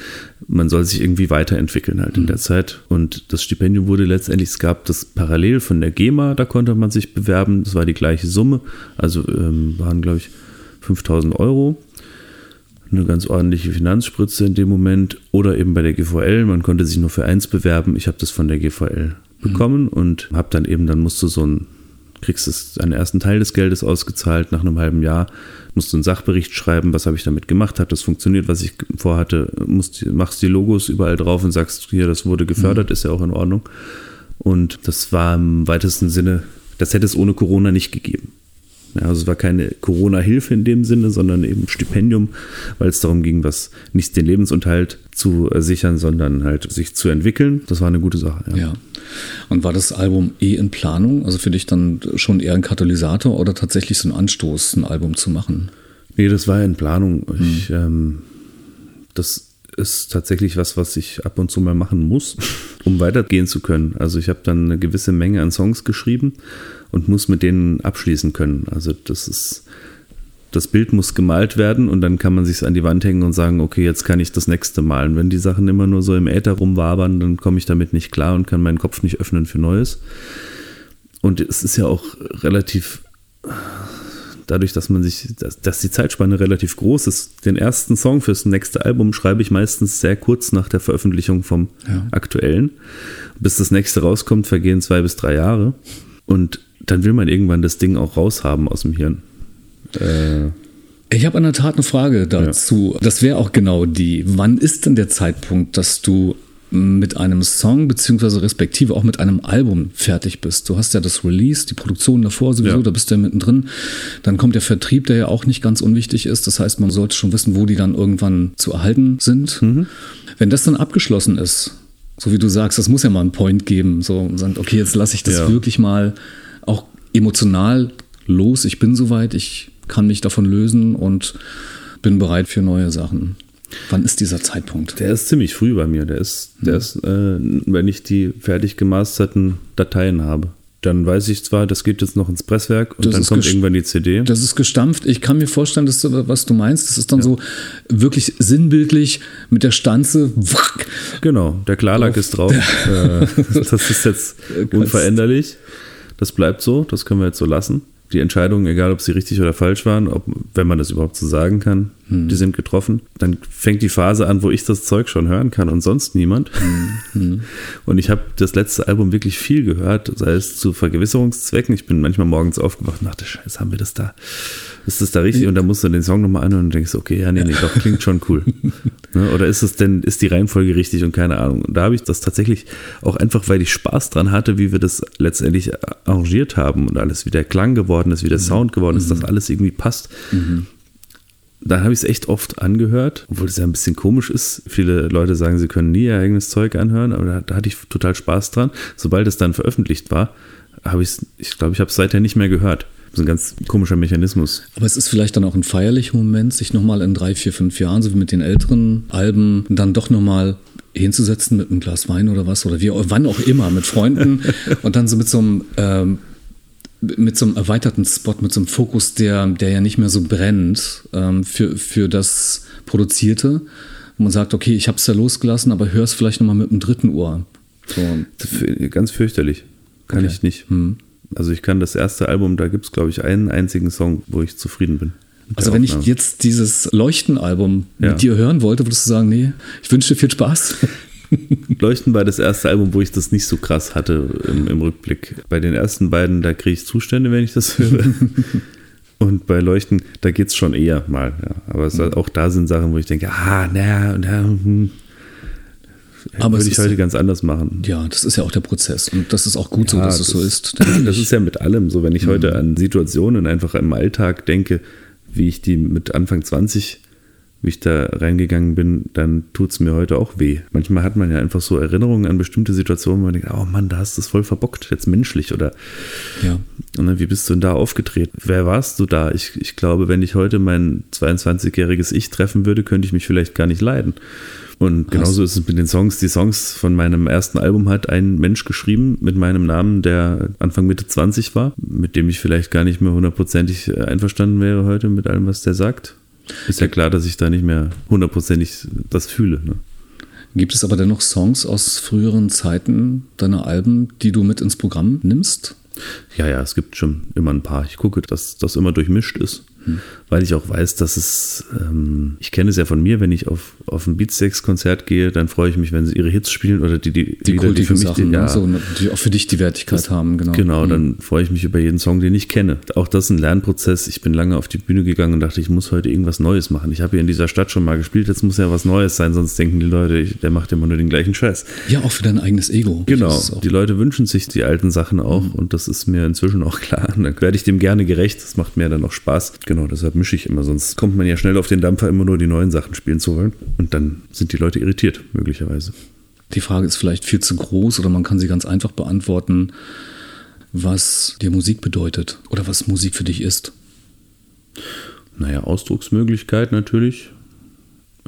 man soll sich irgendwie weiterentwickeln halt mhm. in der Zeit. Und das Stipendium wurde letztendlich, es gab das parallel von der GEMA, da konnte man sich bewerben, das war die gleiche Summe, also ähm, waren glaube ich 5000 Euro eine ganz ordentliche Finanzspritze in dem Moment oder eben bei der GVL. Man konnte sich nur für eins bewerben. Ich habe das von der GVL bekommen mhm. und habe dann eben, dann musst du so ein, kriegst du einen ersten Teil des Geldes ausgezahlt nach einem halben Jahr, musst du einen Sachbericht schreiben, was habe ich damit gemacht, hat das funktioniert, was ich vorhatte, musst, machst die Logos überall drauf und sagst, hier, das wurde gefördert, mhm. ist ja auch in Ordnung. Und das war im weitesten Sinne, das hätte es ohne Corona nicht gegeben. Ja, also es war keine Corona-Hilfe in dem Sinne, sondern eben Stipendium, weil es darum ging, was nicht den Lebensunterhalt zu sichern, sondern halt sich zu entwickeln. Das war eine gute Sache. Ja. ja. Und war das Album eh in Planung? Also für dich dann schon eher ein Katalysator oder tatsächlich so ein Anstoß, ein Album zu machen? Nee, das war in Planung. Hm. ähm, das ist tatsächlich was, was ich ab und zu mal machen muss. *laughs* um weitergehen zu können. Also ich habe dann eine gewisse Menge an Songs geschrieben und muss mit denen abschließen können. Also das ist, das Bild muss gemalt werden und dann kann man sich an die Wand hängen und sagen, okay, jetzt kann ich das nächste malen. Wenn die Sachen immer nur so im Äther rumwabern, dann komme ich damit nicht klar und kann meinen Kopf nicht öffnen für Neues. Und es ist ja auch relativ dadurch, dass man sich, dass, dass, die Zeitspanne relativ groß ist. Den ersten Song fürs nächste Album schreibe ich meistens sehr kurz nach der Veröffentlichung vom ja. aktuellen. Bis das nächste rauskommt, vergehen zwei bis drei Jahre. Und dann will man irgendwann das Ding auch raushaben aus dem Hirn. Äh, ich habe in der Tat eine Frage dazu. Ja. Das wäre auch genau die. Wann ist denn der Zeitpunkt, dass du mit einem Song beziehungsweise respektive auch mit einem Album fertig bist. Du hast ja das Release, die Produktion davor sowieso, ja. da bist du ja mittendrin. Dann kommt der Vertrieb, der ja auch nicht ganz unwichtig ist. Das heißt, man sollte schon wissen, wo die dann irgendwann zu erhalten sind. Mhm. Wenn das dann abgeschlossen ist, so wie du sagst, das muss ja mal einen Point geben. So, und sagen, okay, jetzt lasse ich das ja. wirklich mal auch emotional los. Ich bin soweit, ich kann mich davon lösen und bin bereit für neue Sachen. Wann ist dieser Zeitpunkt? Der ist ziemlich früh bei mir. Der ist, der ist äh, wenn ich die fertig gemasterten Dateien habe. Dann weiß ich zwar, das geht jetzt noch ins Presswerk und das dann kommt irgendwann die CD. Das ist gestampft. Ich kann mir vorstellen, dass was du meinst. Das ist dann ja. so wirklich sinnbildlich mit der Stanze. Genau, der Klarlack ist drauf. *laughs* Äh, das ist jetzt *laughs* unveränderlich. Das bleibt so. Das können wir jetzt so lassen die Entscheidungen, egal ob sie richtig oder falsch waren, ob, wenn man das überhaupt so sagen kann, hm. die sind getroffen. Dann fängt die Phase an, wo ich das Zeug schon hören kann und sonst niemand. Hm. *laughs* Und ich habe das letzte Album wirklich viel gehört, sei es zu Vergewisserungszwecken. Ich bin manchmal morgens aufgewacht und dachte, Scheiße, haben wir das da? Ist das da richtig? Und dann musst du den Song nochmal anhören und denkst, okay, ja, nee, nee, doch, klingt schon cool. *laughs* ne? Oder ist es denn, ist die Reihenfolge richtig und keine Ahnung. Und da habe ich das tatsächlich auch einfach, weil ich Spaß dran hatte, wie wir das letztendlich arrangiert haben und alles, wie der Klang geworden ist, wie der mhm. Sound geworden ist, mhm. dass alles irgendwie passt. Mhm. Dann habe ich es echt oft angehört, obwohl es ja ein bisschen komisch ist. Viele Leute sagen, sie können nie ihr eigenes Zeug anhören, aber da, da hatte ich total Spaß dran. Sobald es dann veröffentlicht war, habe ich es, ich glaube, ich habe es seither nicht mehr gehört. Das ist ein ganz komischer Mechanismus. Aber es ist vielleicht dann auch ein feierlicher Moment, sich nochmal in drei, vier, fünf Jahren, so wie mit den älteren Alben, dann doch nochmal hinzusetzen mit einem Glas Wein oder was oder wie wann auch immer mit Freunden *laughs* und dann so mit so einem ähm, mit so einem erweiterten Spot, mit so einem Fokus, der, der ja nicht mehr so brennt ähm, für, für das Produzierte. Wo man sagt, okay, ich habe es ja losgelassen, aber hör es vielleicht nochmal mit dem dritten Ohr. So. Ganz fürchterlich. Kann okay. ich nicht. Hm. Also ich kann das erste Album, da gibt es, glaube ich, einen einzigen Song, wo ich zufrieden bin. Also wenn Aufnahme. ich jetzt dieses Leuchten-Album ja. mit dir hören wollte, würdest du sagen, nee, ich wünsche dir viel Spaß. *laughs* Leuchten war das erste Album, wo ich das nicht so krass hatte im, im Rückblick. Bei den ersten beiden, da kriege ich Zustände, wenn ich das *laughs* höre. Und bei Leuchten, da geht es schon eher mal. Ja. Aber es, auch da sind Sachen, wo ich denke, ah, naja, na, hm, aber würde ich heute ganz anders machen. Ja, das ist ja auch der Prozess. Und das ist auch gut ja, so, dass das, es so ist. *laughs* Das ist ja mit allem so. Wenn ich mhm. heute an Situationen einfach im Alltag denke, wie ich die mit Anfang 20 wie ich da reingegangen bin, dann tut es mir heute auch weh. Manchmal hat man ja einfach so Erinnerungen an bestimmte Situationen, wo man denkt, oh Mann, da hast du es voll verbockt, jetzt menschlich oder ja. Und dann, wie bist du denn da aufgetreten? Wer warst du da? Ich, ich glaube, wenn ich heute mein 22-jähriges Ich treffen würde, könnte ich mich vielleicht gar nicht leiden. Und genauso ist es mit den Songs. Die Songs von meinem ersten Album hat ein Mensch geschrieben mit meinem Namen, der Anfang Mitte 20 war, mit dem ich vielleicht gar nicht mehr hundertprozentig einverstanden wäre heute mit allem, was der sagt. Ist ja klar, dass ich da nicht mehr hundertprozentig das fühle. Ne? Gibt es aber dennoch Songs aus früheren Zeiten deiner Alben, die du mit ins Programm nimmst? Ja, ja, es gibt schon immer ein paar. Ich gucke, dass das immer durchmischt ist weil ich auch weiß, dass es, ähm, ich kenne es ja von mir, wenn ich auf, auf ein Beatsteaks-Konzert gehe, dann freue ich mich, wenn sie ihre Hits spielen oder die, die, die, Lieder, die für mich, Sachen, die, ja, so, die auch für dich die Wertigkeit das, haben, genau. Genau, mhm. dann freue ich mich über jeden Song, den ich kenne. Auch das ist ein Lernprozess. Ich bin lange auf die Bühne gegangen und dachte, ich muss heute irgendwas Neues machen. Ich habe hier in dieser Stadt schon mal gespielt, jetzt muss ja was Neues sein, sonst denken die Leute, der macht immer nur den gleichen Scheiß. Ja, auch für dein eigenes Ego. Genau, die Leute wünschen sich die alten Sachen auch mhm. und das ist mir inzwischen auch klar. *laughs* dann werde ich dem gerne gerecht, das macht mir dann auch Spaß. Genau, deshalb mische ich immer, sonst kommt man ja schnell auf den Dampfer, immer nur die neuen Sachen spielen zu wollen. Und dann sind die Leute irritiert, möglicherweise. Die Frage ist vielleicht viel zu groß oder man kann sie ganz einfach beantworten, was dir Musik bedeutet oder was Musik für dich ist. Naja, Ausdrucksmöglichkeit natürlich.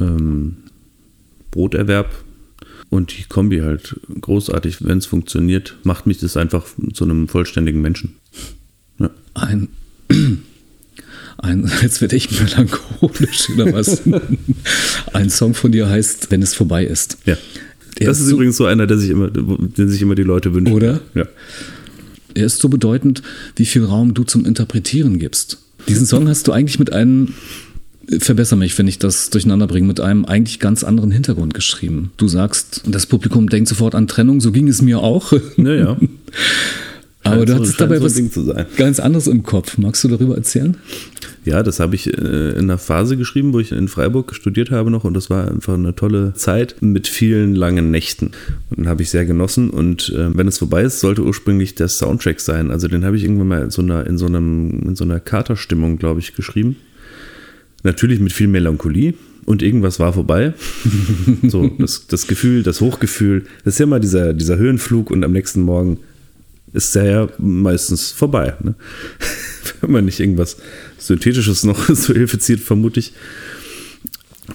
Ähm, Broterwerb. Und die Kombi halt großartig, wenn es funktioniert, macht mich das einfach zu einem vollständigen Menschen. Ja. Ein, ein, jetzt werde ich melancholisch oder was? *laughs* ein Song von dir heißt, wenn es vorbei ist. Ja. Der das ist, ist so, übrigens so einer, der sich immer, den sich immer die Leute wünschen. Oder? Ja. Er ist so bedeutend, wie viel Raum du zum Interpretieren gibst. Diesen Song hast du eigentlich mit einem, verbessere mich, wenn ich das durcheinander bringe, mit einem eigentlich ganz anderen Hintergrund geschrieben. Du sagst, das Publikum denkt sofort an Trennung, so ging es mir auch. Naja. *laughs* Aber du hattest dabei so was ganz anderes im Kopf. Magst du darüber erzählen? Ja, das habe ich äh, in einer Phase geschrieben, wo ich in Freiburg studiert habe noch und das war einfach eine tolle Zeit mit vielen langen Nächten. Und habe ich sehr genossen und äh, wenn es vorbei ist, sollte ursprünglich der Soundtrack sein. Also den habe ich irgendwann mal in so einer, in so einem, in so einer Katerstimmung, glaube ich, geschrieben. Natürlich mit viel Melancholie, und irgendwas war vorbei. *laughs* so, das, das Gefühl, das Hochgefühl, das ist ja immer dieser, dieser Höhenflug und am nächsten Morgen ist der ja meistens vorbei. Ne? *laughs* Wenn man nicht irgendwas Synthetisches noch *laughs* zur Hilfe zieht, vermute ich.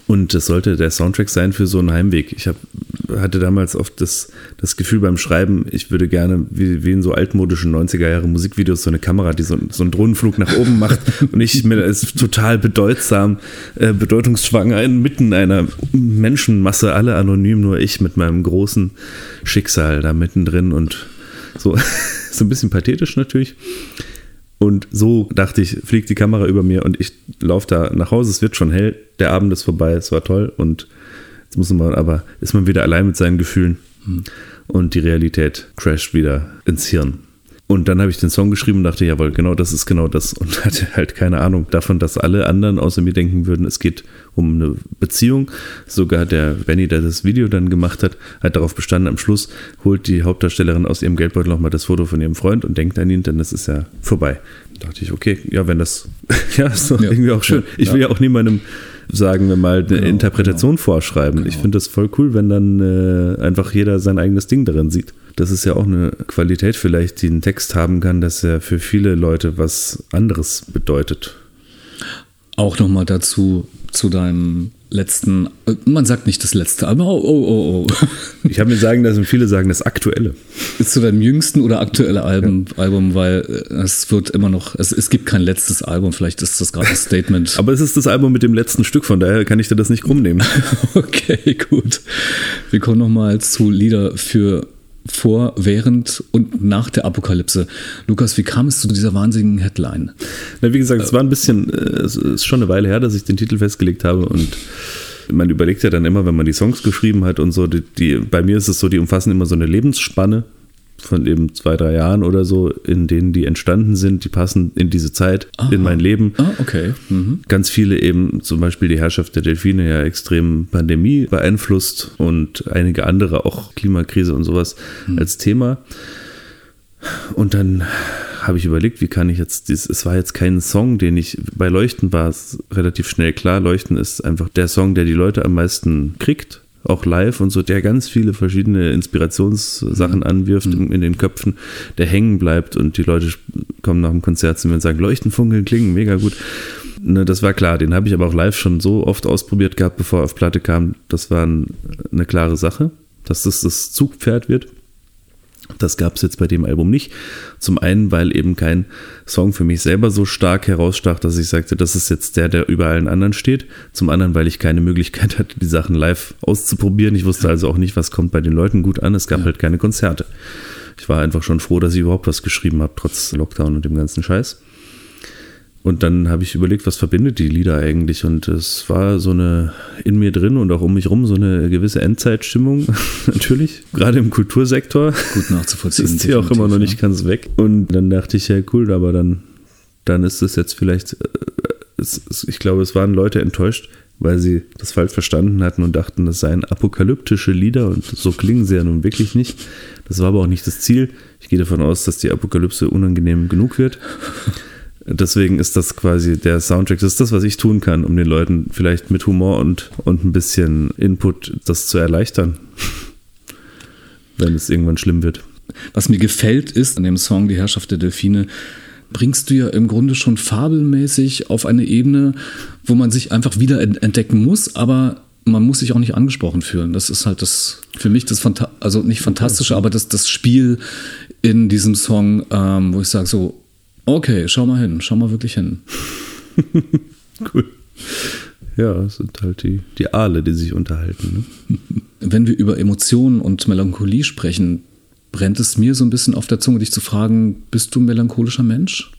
Und das sollte der Soundtrack sein für so einen Heimweg. Ich hab, hatte damals oft das, das Gefühl beim Schreiben, ich würde gerne, wie, wie in so altmodischen 90er Jahre Musikvideos, so eine Kamera, die so, so einen Drohnenflug nach oben macht *laughs* und ich mir als total bedeutsam, äh, bedeutungsschwanger inmitten einer Menschenmasse, alle anonym, nur ich mit meinem großen Schicksal da mittendrin und so, *laughs* so ein bisschen pathetisch natürlich. Und so dachte ich, fliegt die Kamera über mir und ich laufe da nach Hause, es wird schon hell, der Abend ist vorbei, es war toll und jetzt muss man aber, ist man wieder allein mit seinen Gefühlen hm. und die Realität crasht wieder ins Hirn. Und dann habe ich den Song geschrieben und dachte, jawohl, genau das ist genau das. Und *laughs* hatte halt keine Ahnung davon, dass alle anderen außer mir denken würden, es geht um eine Beziehung. Sogar der Benny, der das Video dann gemacht hat, hat darauf bestanden, am Schluss holt die Hauptdarstellerin aus ihrem Geldbeutel nochmal das Foto von ihrem Freund und denkt an ihn, denn das ist ja vorbei. Da dachte ich, okay, ja, wenn das, *laughs* ja, ist doch ja, irgendwie auch schön. Ich will ja auch niemandem sagen wir mal, eine genau, Interpretation genau. vorschreiben. Genau. Ich finde das voll cool, wenn dann äh, einfach jeder sein eigenes Ding darin sieht. Das ist ja auch eine Qualität vielleicht, die ein Text haben kann, dass er für viele Leute was anderes bedeutet. Auch nochmal dazu, zu deinem letzten, man sagt nicht das letzte, aber oh, oh, oh, oh. Ich habe mir sagen lassen, viele sagen das aktuelle. Ist zu deinem jüngsten oder aktuelle Album, ja. Album weil äh, es wird immer noch, es, es gibt kein letztes Album, vielleicht ist das gerade ein Statement. aber es ist das Album mit dem letzten Stück, von daher kann ich dir das nicht krumm nehmen. *laughs* okay, gut. Wir kommen nochmal zu Lieder für vor, während und nach der Apokalypse. Lukas, wie kam es zu dieser wahnsinnigen Headline? Na, wie gesagt, es war ein bisschen, äh, es ist schon eine Weile her, dass ich den Titel festgelegt habe und man überlegt ja dann immer, wenn man die Songs geschrieben hat und so, die, die bei mir ist es so, die umfassen immer so eine Lebensspanne von eben zwei, drei Jahren oder so, in denen die entstanden sind, die passen in diese Zeit, Aha. in mein Leben. Ah, okay. Mhm. Ganz viele eben, zum Beispiel die Herrschaft der Delfine, ja extrem Pandemie beeinflusst und einige andere auch Klimakrise und sowas mhm. als Thema. Und dann habe ich überlegt, wie kann ich jetzt, es war jetzt kein Song, den ich, bei Leuchten war es relativ schnell klar, Leuchten ist einfach der Song, der die Leute am meisten kriegt auch live und so, der ganz viele verschiedene Inspirationssachen mhm. anwirft mhm. in, den Köpfen, der hängen bleibt und die Leute kommen nach dem Konzert zu mir und sagen, Leuchten, Funkeln, Klingen, mega gut. Ne, das war klar, den habe ich aber auch live schon so oft ausprobiert gehabt, bevor er auf Platte kam. Das war ein, eine klare Sache, dass das das Zugpferd wird. Das gab es jetzt bei dem Album nicht. Zum einen, weil eben kein Song für mich selber so stark herausstach, dass ich sagte, das ist jetzt der, der über allen anderen steht. Zum anderen, weil ich keine Möglichkeit hatte, die Sachen live auszuprobieren. Ich wusste also auch nicht, was kommt bei den Leuten gut an. Es gab ja. halt keine Konzerte. Ich war einfach schon froh, dass ich überhaupt was geschrieben habe, trotz Lockdown und dem ganzen Scheiß. Und dann habe ich überlegt, was verbindet die Lieder eigentlich? Und es war so eine in mir drin und auch um mich rum so eine gewisse Endzeitstimmung, *laughs* natürlich, gerade im Kultursektor. Gut nachzuvollziehen. ist die auch immer noch nicht ganz weg. Und dann dachte ich, ja, cool, aber dann, dann ist es jetzt vielleicht, äh, ich glaube, es waren Leute enttäuscht, weil sie das falsch verstanden hatten und dachten, das seien apokalyptische Lieder und so klingen sie ja nun wirklich nicht. Das war aber auch nicht das Ziel. Ich gehe davon aus, dass die Apokalypse unangenehm genug wird. Deswegen ist das quasi der Soundtrack. Das ist das, was ich tun kann, um den Leuten vielleicht mit Humor und, und ein bisschen Input das zu erleichtern, *laughs* wenn es irgendwann schlimm wird. Was mir gefällt, ist an dem Song Die Herrschaft der Delfine, bringst du ja im Grunde schon fabelmäßig auf eine Ebene, wo man sich einfach wieder entdecken muss, aber man muss sich auch nicht angesprochen fühlen. Das ist halt das für mich das Phanta also nicht fantastische, aber das, das Spiel in diesem Song, ähm, wo ich sage so, okay, schau mal hin, schau mal wirklich hin. *laughs* cool. Ja, es sind halt die, die Aale, die sich unterhalten. Ne? *laughs* Wenn wir über Emotionen und Melancholie sprechen, brennt es mir so ein bisschen auf der Zunge, dich zu fragen, bist du ein melancholischer Mensch?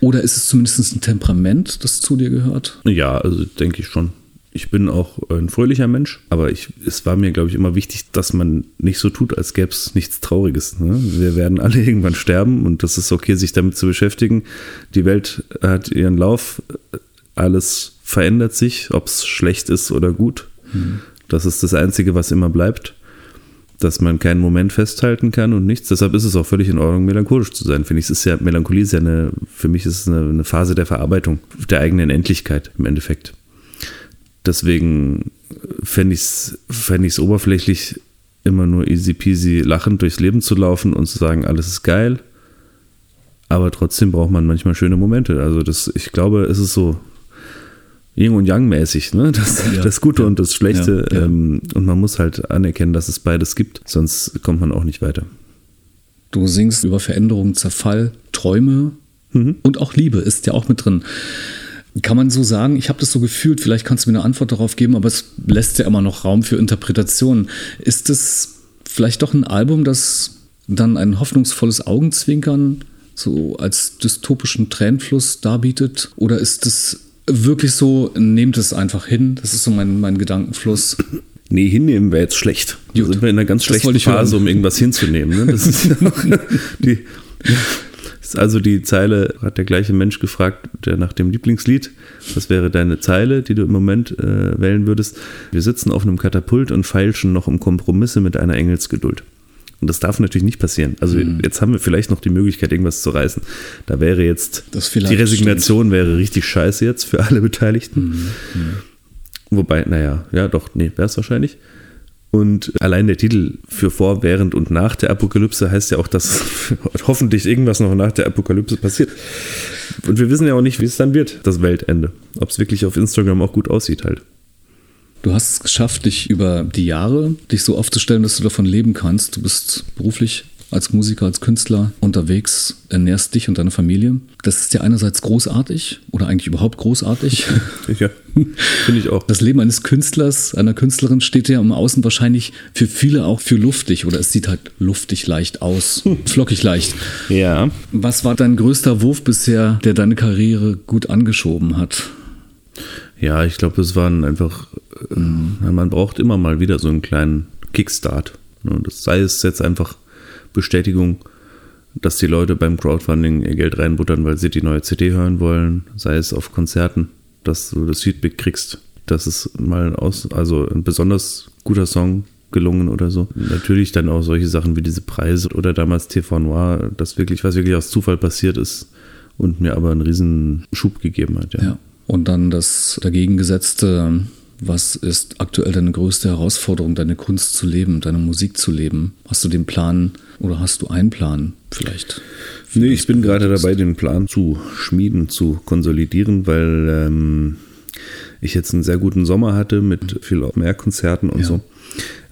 Oder ist es zumindest ein Temperament, das zu dir gehört? Ja, also denke ich schon. Ich bin auch ein fröhlicher Mensch, aber ich, es war mir, glaube ich, immer wichtig, dass man nicht so tut, als gäbe es nichts Trauriges. Ne? Wir werden alle *laughs* irgendwann sterben und das ist okay, sich damit zu beschäftigen. Die Welt hat ihren Lauf, alles verändert sich, ob es schlecht ist oder gut. Mhm. Das ist das Einzige, was immer bleibt dass man keinen Moment festhalten kann und nichts. Deshalb ist es auch völlig in Ordnung, melancholisch zu sein. Finde ich, es ist ja, Melancholie ist ja eine, für mich ist es eine, eine Phase der Verarbeitung, der eigenen Endlichkeit im Endeffekt. Deswegen fände ich es fänd oberflächlich, immer nur easy peasy lachend durchs Leben zu laufen und zu sagen, alles ist geil. Aber trotzdem braucht man manchmal schöne Momente. Also das, ich glaube, es ist so, Yin und Yang mäßig, ne? Das, ja, das Gute ja, und das Schlechte. Ja, ähm, und man muss halt anerkennen, dass es beides gibt, sonst kommt man auch nicht weiter. Du singst über Veränderung, Zerfall, Träume mhm. und auch Liebe ist ja auch mit drin. Kann man so sagen, ich habe das so gefühlt, vielleicht kannst du mir eine Antwort darauf geben, aber es lässt ja immer noch Raum für Interpretationen. Ist es vielleicht doch ein Album, das dann ein hoffnungsvolles Augenzwinkern so als dystopischen Tränenfluss darbietet? Oder ist es wirklich so, nehmt es einfach hin. Das ist so mein, mein Gedankenfluss. Nee, hinnehmen wäre jetzt schlecht. Da sind wir in einer ganz schlechten Phase, hören. um irgendwas hinzunehmen. Ne? Das ist *laughs* die, ist also die Zeile, hat der gleiche Mensch gefragt, der nach dem Lieblingslied, was wäre deine Zeile, die du im Moment äh, wählen würdest? Wir sitzen auf einem Katapult und feilschen noch um Kompromisse mit einer Engelsgeduld. Und das darf natürlich nicht passieren. Also mhm. jetzt haben wir vielleicht noch die Möglichkeit, irgendwas zu reißen. Da wäre jetzt, die Resignation stimmt. wäre richtig scheiße jetzt für alle Beteiligten. Mhm. Mhm. Wobei, naja, ja doch, nee, wäre es wahrscheinlich. Und allein der Titel für vor, während und nach der Apokalypse heißt ja auch, dass *laughs* hoffentlich irgendwas noch nach der Apokalypse passiert. Und wir wissen ja auch nicht, wie es dann wird, das Weltende. Ob es wirklich auf Instagram auch gut aussieht halt. Du hast es geschafft, dich über die Jahre dich so aufzustellen, dass du davon leben kannst. Du bist beruflich als Musiker, als Künstler unterwegs, ernährst dich und deine Familie. Das ist ja einerseits großartig oder eigentlich überhaupt großartig. *laughs* Ja, finde ich auch. Das Leben eines Künstlers, einer Künstlerin steht ja im Außen wahrscheinlich für viele auch für luftig oder es sieht halt luftig leicht aus, flockig leicht. Ja. Was war dein größter Wurf bisher, der deine Karriere gut angeschoben hat? Ja, ich glaube, es waren einfach, äh, man braucht immer mal wieder so einen kleinen Kickstart. Das sei es jetzt einfach Bestätigung, dass die Leute beim Crowdfunding ihr Geld reinbuttern, weil sie die neue CD hören wollen, sei es auf Konzerten, dass du das Feedback kriegst, dass es mal aus, also ein besonders guter Song gelungen oder so. Natürlich dann auch solche Sachen wie diese Preise oder damals TV Noir, das wirklich, was wirklich aus Zufall passiert ist und mir aber einen riesen Schub gegeben hat. ja. ja. Und dann das dagegengesetzte, was ist aktuell deine größte Herausforderung, deine Kunst zu leben, deine Musik zu leben? Hast du den Plan oder hast du einen Plan vielleicht? Nee, ich bin gerade dabei, den Plan zu schmieden, zu konsolidieren, weil ähm, ich jetzt einen sehr guten Sommer hatte mit viel mehr Konzerten und ja. so.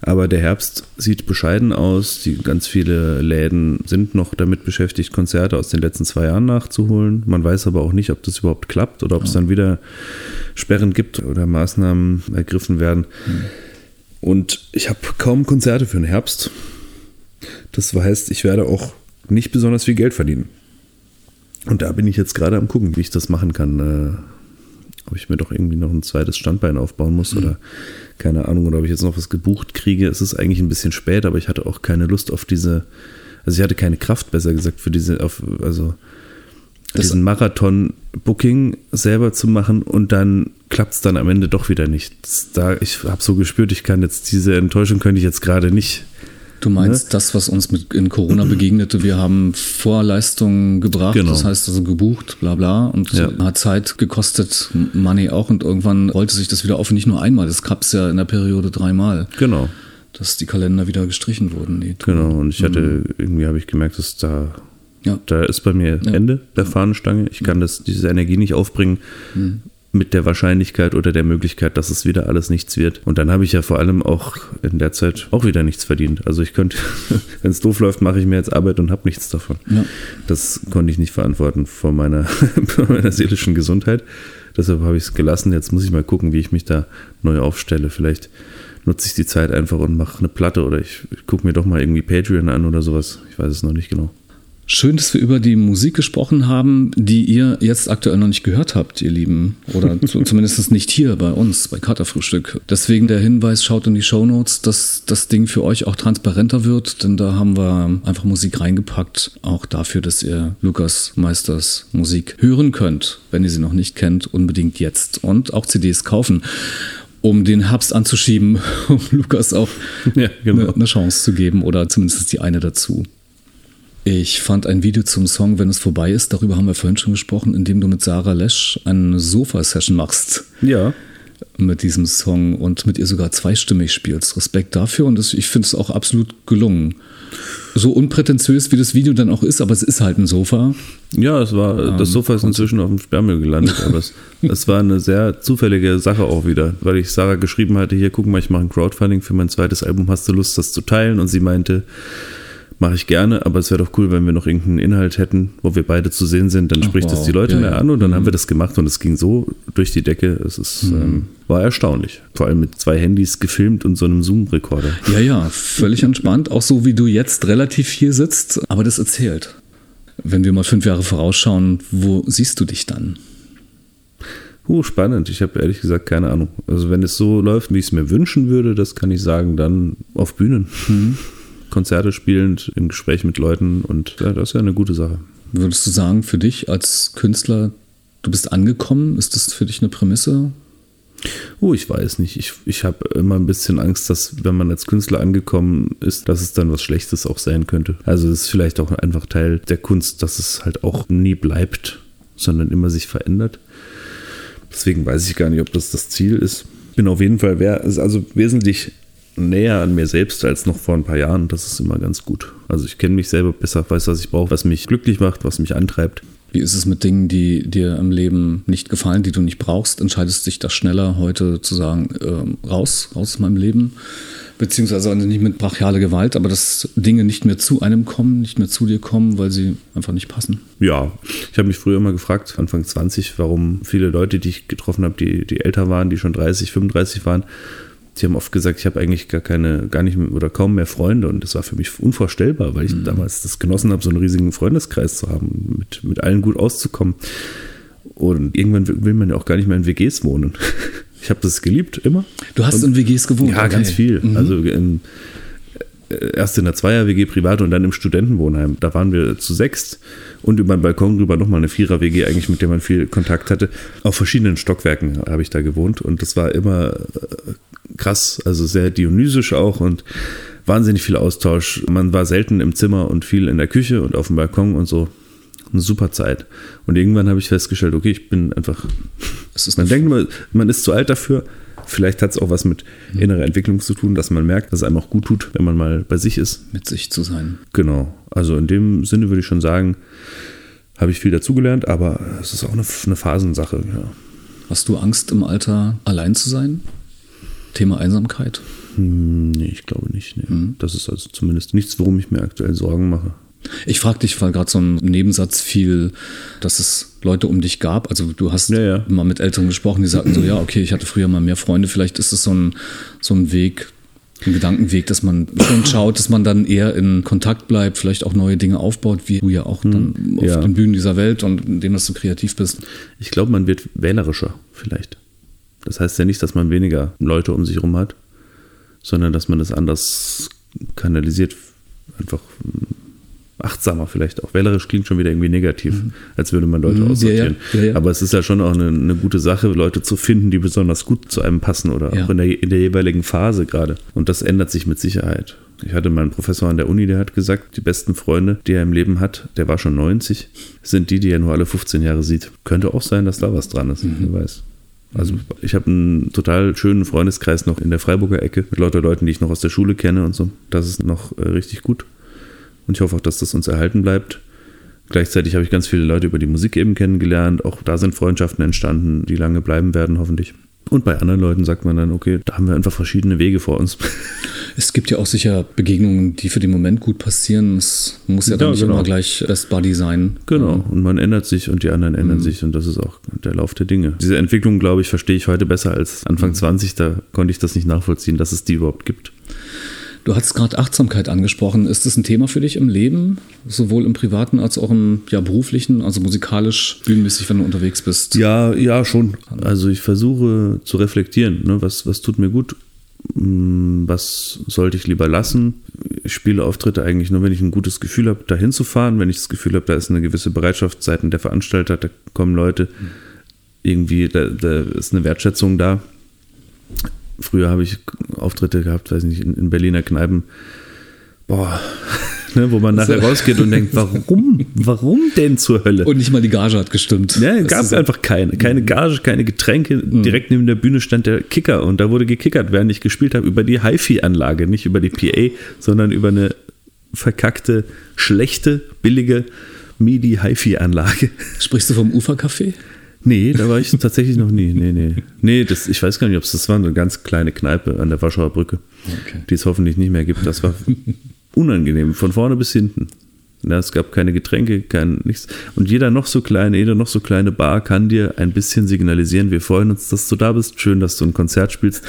Aber der Herbst sieht bescheiden aus. Die ganz viele Läden sind noch damit beschäftigt, Konzerte aus den letzten zwei Jahren nachzuholen. Man weiß aber auch nicht, ob das überhaupt klappt oder ob ja. es dann wieder Sperren gibt oder Maßnahmen ergriffen werden. Mhm. Und ich habe kaum Konzerte für den Herbst. Das heißt, ich werde auch nicht besonders viel Geld verdienen. Und da bin ich jetzt gerade am gucken, wie ich das machen kann. Äh, ob ich mir doch irgendwie noch ein zweites Standbein aufbauen muss mhm. oder keine Ahnung, oder ob ich jetzt noch was gebucht kriege. Es ist eigentlich ein bisschen spät, aber ich hatte auch keine Lust auf diese, also ich hatte keine Kraft, besser gesagt, für diese, auf, also das diesen Marathon-Booking selber zu machen und dann klappt es dann am Ende doch wieder nicht. Da, ich habe so gespürt, ich kann jetzt diese Enttäuschung könnte ich jetzt gerade nicht Du meinst ne? das, was uns mit in Corona begegnete? Wir haben Vorleistungen gebracht, genau. das heißt also gebucht, bla bla, und ja. hat Zeit gekostet, Money auch, und irgendwann rollte sich das wieder auf, nicht nur einmal, das gab es ja in der Periode dreimal. Genau. Dass die Kalender wieder gestrichen wurden. genau, und ich hatte, mhm. irgendwie habe ich gemerkt, dass da ja. Da ist bei mir ja. Ende der Fahnenstange. Ich kann das, diese Energie nicht aufbringen, mhm. Mit der Wahrscheinlichkeit oder der Möglichkeit, dass es wieder alles nichts wird. Und dann habe ich ja vor allem auch in der Zeit auch wieder nichts verdient. Also ich könnte, *laughs* wenn es doof läuft, mache ich mir jetzt Arbeit und habe nichts davon. Ja. Das konnte ich nicht verantworten vor meiner, *laughs* vor meiner seelischen Gesundheit. Deshalb habe ich es gelassen. Jetzt muss ich mal gucken, wie ich mich da neu aufstelle. Vielleicht nutze ich die Zeit einfach und mache eine Platte oder ich, ich gucke mir doch mal irgendwie Patreon an oder sowas. Ich weiß es noch nicht genau. Schön, dass wir über die Musik gesprochen haben, die ihr jetzt aktuell noch nicht gehört habt, ihr Lieben. Oder *laughs* zumindest nicht hier bei uns, bei Katerfrühstück. Deswegen der Hinweis, schaut in die Shownotes, dass das Ding für euch auch transparenter wird, denn da haben wir einfach Musik reingepackt. Auch dafür, dass ihr Lukas Meisters Musik hören könnt. Wenn ihr sie noch nicht kennt, unbedingt jetzt. Und auch CDs kaufen um den Herbst anzuschieben, *laughs* um Lukas auch ja, genau. eine, eine Chance zu geben oder zumindest die eine dazu. Ich fand ein Video zum Song Wenn es vorbei ist, darüber haben wir vorhin schon gesprochen, in dem du mit Sarah Lesch eine Sofa-Session machst. Ja. Mit diesem Song und mit ihr sogar zweistimmig spielst. Respekt dafür und das, ich finde es auch absolut gelungen. So unprätentiös wie das Video dann auch ist, aber es ist halt ein Sofa. Ja, es war, ähm, das Sofa ist inzwischen auf dem Sperrmüll gelandet, aber es, *laughs* es, war eine sehr zufällige Sache auch wieder, weil ich Sarah geschrieben hatte, hier guck mal, ich mache ein Crowdfunding für mein zweites Album, hast du Lust, das zu teilen? Und sie meinte, mache ich gerne, aber es wäre doch cool, wenn wir noch irgendeinen Inhalt hätten, wo wir beide zu sehen sind, dann Ach, spricht wow. das die Leute ja, mehr ja. an und dann mhm. haben wir das gemacht und es ging so durch die Decke. Es ist, mhm. ähm, war erstaunlich. Vor allem mit zwei Handys gefilmt und so einem Zoom-Rekorder. Ja, ja, völlig entspannt. Auch so wie du jetzt relativ hier sitzt, aber das erzählt. Wenn wir mal fünf Jahre vorausschauen, wo siehst du dich dann? Uh, spannend. Ich habe ehrlich gesagt keine Ahnung. Also wenn es so läuft, wie ich es mir wünschen würde, das kann ich sagen, dann auf Bühnen. Mhm. Konzerte spielend, im Gespräch mit Leuten und ja, das ist ja eine gute Sache. Würdest du sagen, für dich als Künstler, du bist angekommen? Ist das für dich eine Prämisse? Oh, ich weiß nicht. Ich, ich habe immer ein bisschen Angst, dass wenn man als Künstler angekommen ist, dass es dann was Schlechtes auch sein könnte. Also es ist vielleicht auch einfach Teil der Kunst, dass es halt auch nie bleibt, sondern immer sich verändert. Deswegen weiß ich gar nicht, ob das das Ziel ist. Bin auf jeden Fall also wesentlich näher an mir selbst als noch vor ein paar Jahren. Das ist immer ganz gut. Also ich kenne mich selber besser, weiß, was ich brauche, was mich glücklich macht, was mich antreibt. Wie ist es mit Dingen, die dir im Leben nicht gefallen, die du nicht brauchst? Entscheidest du dich da schneller heute zu sagen, äh, raus, raus aus meinem Leben? Beziehungsweise nicht mit brachialer Gewalt, aber dass Dinge nicht mehr zu einem kommen, nicht mehr zu dir kommen, weil sie einfach nicht passen. Ja, ich habe mich früher immer gefragt, Anfang 20, warum viele Leute, die ich getroffen habe, die, die älter waren, die schon 30, 35 waren, Sie haben oft gesagt, ich habe eigentlich gar keine, gar nicht mehr oder kaum mehr Freunde und das war für mich unvorstellbar, weil ich mhm. damals das genossen habe, so einen riesigen Freundeskreis zu haben, mit, mit allen gut auszukommen. Und irgendwann will man ja auch gar nicht mehr in WGs wohnen. *laughs* Ich habe das geliebt, immer. Du hast und, in WGs gewohnt? Ja, okay. ganz viel. Mhm. Also in, äh, erst in der Zweier-WG privat und dann im Studentenwohnheim. Da waren wir zu sechst und über den Balkon drüber nochmal eine Vierer-WG, eigentlich mit der man viel Kontakt hatte. Auf verschiedenen Stockwerken habe ich da gewohnt und das war immer äh, krass, also sehr dionysisch auch und wahnsinnig viel Austausch. Man war selten im Zimmer und viel in der Küche und auf dem Balkon und so. Eine super Zeit. Und irgendwann habe ich festgestellt, okay, ich bin einfach. *laughs* man denkt immer, man ist zu alt dafür. Vielleicht hat es auch was mit innerer Entwicklung zu tun, dass man merkt, dass es einem auch gut tut, wenn man mal bei sich ist. Mit sich zu sein. Genau. Also in dem Sinne würde ich schon sagen, habe ich viel dazugelernt, aber es ist auch eine, eine Phasensache. Ja. Hast du Angst im Alter allein zu sein? Thema Einsamkeit? Hm, nee, ich glaube nicht. Nee. Mhm. Das ist also zumindest nichts, worum ich mir aktuell Sorgen mache. Ich frage dich, weil gerade so ein Nebensatz fiel, dass es Leute um dich gab. Also du hast ja, ja. mal mit Eltern gesprochen, die sagten so, ja, okay, ich hatte früher mal mehr Freunde. Vielleicht ist es so ein, so ein Weg, ein Gedankenweg, dass man schon schaut, dass man dann eher in Kontakt bleibt, vielleicht auch neue Dinge aufbaut, wie du ja auch dann hm, auf den Bühnen dieser Welt und in dem, dass du kreativ bist. Ich glaube, man wird wählerischer vielleicht. Das heißt ja nicht, dass man weniger Leute um sich herum hat, sondern dass man das anders kanalisiert, einfach achtsamer vielleicht auch. Wählerisch klingt schon wieder irgendwie negativ, mhm. als würde man Leute mhm, aussortieren. Ja, ja, ja, Aber es ist ja schon auch eine, eine, gute Sache, Leute zu finden, die besonders gut zu einem passen oder auch in der, in der jeweiligen Phase gerade. Und das ändert sich mit Sicherheit. Ich hatte meinen Professor an der Uni, der hat gesagt, die besten Freunde, die er im Leben hat, der war schon 90, sind die, die er nur alle 15 Jahre sieht. Könnte auch sein, dass da was dran ist, mhm. wer weiß. Also ich habe einen total schönen Freundeskreis noch in der Freiburger Ecke mit lauter Leuten, die ich noch aus der Schule kenne und so. Das ist noch äh, richtig gut. Und ich hoffe auch, dass das uns erhalten bleibt. Gleichzeitig habe ich ganz viele Leute über die Musik eben kennengelernt. Auch da sind Freundschaften entstanden, die lange bleiben werden, hoffentlich. Und bei anderen Leuten sagt man dann, okay, da haben wir einfach verschiedene Wege vor uns. *laughs* Es gibt ja auch sicher Begegnungen, die für den Moment gut passieren. Es muss ja dann Ja, nicht genau. immer gleich Best Buddy sein. Genau, und man ändert sich und die anderen ändern sich und das ist auch der Lauf der Dinge. Diese Entwicklung, glaube ich, verstehe ich heute besser als Anfang 20, da konnte ich das nicht nachvollziehen, dass es die überhaupt gibt. Du hattest gerade Achtsamkeit angesprochen. Ist das ein Thema für dich im Leben, sowohl im privaten als auch im ja, beruflichen, also musikalisch, bühnenmäßig, wenn du unterwegs bist? Ja, ja, schon. Also ich versuche zu reflektieren, ne? was, was tut mir gut, was sollte ich lieber lassen. Ich spiele Auftritte eigentlich nur, wenn ich ein gutes Gefühl habe, da hinzufahren, wenn ich das Gefühl habe, da ist eine gewisse Bereitschaft seitens der Veranstalter, da kommen Leute, irgendwie, da, da ist eine Wertschätzung da. Früher habe ich Auftritte gehabt, weiß nicht, in, in Berliner Kneipen, boah, *laughs* ne, wo man nachher So. rausgeht und denkt, warum, warum denn zur Hölle? Und nicht mal die Gage hat gestimmt. Ja, Das gab es einfach keine. Keine Gage, keine Getränke. Direkt neben der Bühne stand der Kicker und da wurde gekickert, während ich gespielt habe, über die HiFi-Anlage. Nicht über die PA, sondern über eine verkackte, schlechte, billige MIDI-HiFi-Anlage. Sprichst du vom Ufercafé? Nee, da war ich tatsächlich noch nie. Nee, nee. Nee, das, ich weiß gar nicht, ob es das war, eine ganz kleine Kneipe an der Warschauer Brücke, Okay. die es hoffentlich nicht mehr gibt. Das war unangenehm, von vorne bis hinten. Ja, es gab keine Getränke, kein nichts. Und jeder noch so kleine, jeder noch so kleine Bar kann dir ein bisschen signalisieren, wir freuen uns, dass du da bist. Schön, dass du ein Konzert spielst.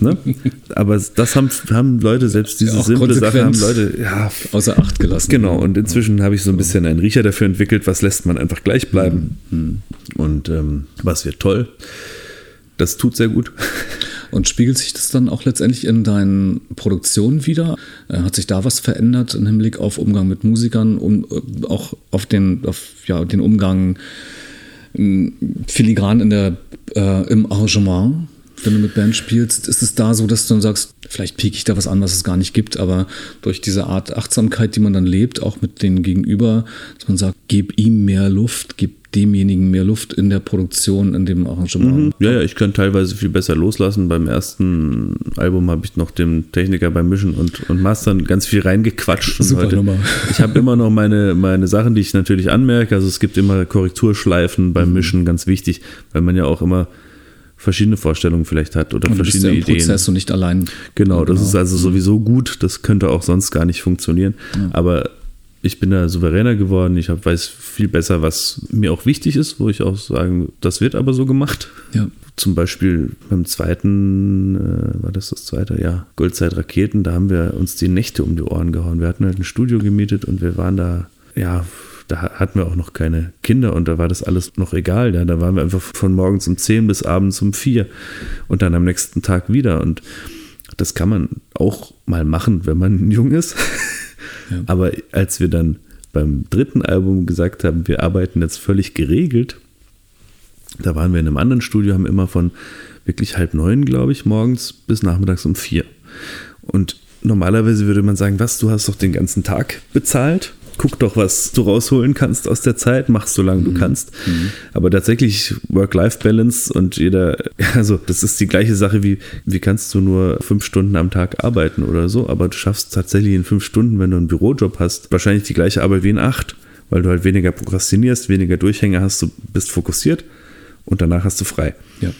ne? *laughs* Aber das haben, haben Leute, selbst diese Ja, simple Sache haben. Leute, ja, Außer Acht gelassen. Genau, und inzwischen habe ich so ein bisschen einen Riecher dafür entwickelt, was lässt man einfach gleich bleiben. Und ähm, was wird toll. Das tut sehr gut. Und spiegelt sich das dann auch letztendlich in deinen Produktionen wieder? Äh, Hat sich da was verändert im Hinblick auf Umgang mit Musikern, um, äh, auch auf den, auf, ja, den Umgang ähm, filigran in der, äh, im Arrangement? Wenn du mit Band spielst, ist es da so, dass du dann sagst, vielleicht pieke ich da was an, was es gar nicht gibt, aber durch diese Art Achtsamkeit, die man dann lebt, auch mit den Gegenüber, dass man sagt, gib ihm mehr Luft, gib demjenigen mehr Luft in der Produktion, in dem Arrangement. Ja, ja, ich kann teilweise viel besser loslassen. Beim ersten Album habe ich noch dem Techniker beim Mischen und, und Mastern ganz viel reingequatscht. Super Nummer. Ich habe immer noch meine, meine Sachen, die ich natürlich anmerke. Also es gibt immer Korrekturschleifen Mhm. beim Mischen, ganz wichtig, weil man ja auch immer verschiedene Vorstellungen vielleicht hat oder Und du bist ja verschiedene im Ideen. Prozess und nicht allein. Genau, das ist also sowieso gut. Das könnte auch sonst gar nicht funktionieren. Aber ich bin da souveräner geworden. Ich hab, weiß viel besser, was mir auch wichtig ist, wo ich auch sagen, das wird aber so gemacht. Ja. Zum Beispiel beim zweiten, äh, war das das zweite? Ja, Goldzeit Raketen, da haben wir uns die Nächte um die Ohren gehauen. Wir hatten halt ein Studio gemietet und wir waren da, ja, da hatten wir auch noch keine Kinder und da war das alles noch egal. Ja. Da waren wir einfach von morgens um 10 bis abends um 4 und dann am nächsten Tag wieder. Und das kann man auch mal machen, wenn man *laughs* jung ist. Aber als wir dann beim dritten Album gesagt haben, wir arbeiten jetzt völlig geregelt, da waren wir in einem anderen Studio, haben immer von wirklich halb neun, glaube ich, morgens bis nachmittags um vier. Und normalerweise würde man sagen, was, du hast doch den ganzen Tag bezahlt. Guck doch, was du rausholen kannst aus der Zeit, mach so lange du kannst. Aber tatsächlich Work-Life-Balance und jeder, *laughs* also das ist die gleiche Sache wie, wie kannst du nur fünf Stunden am Tag arbeiten oder so, aber du schaffst tatsächlich in fünf Stunden, wenn du einen Bürojob hast, wahrscheinlich die gleiche Arbeit wie in acht, weil du halt weniger prokrastinierst, weniger Durchhänge hast, du bist fokussiert und danach hast du frei. Ja.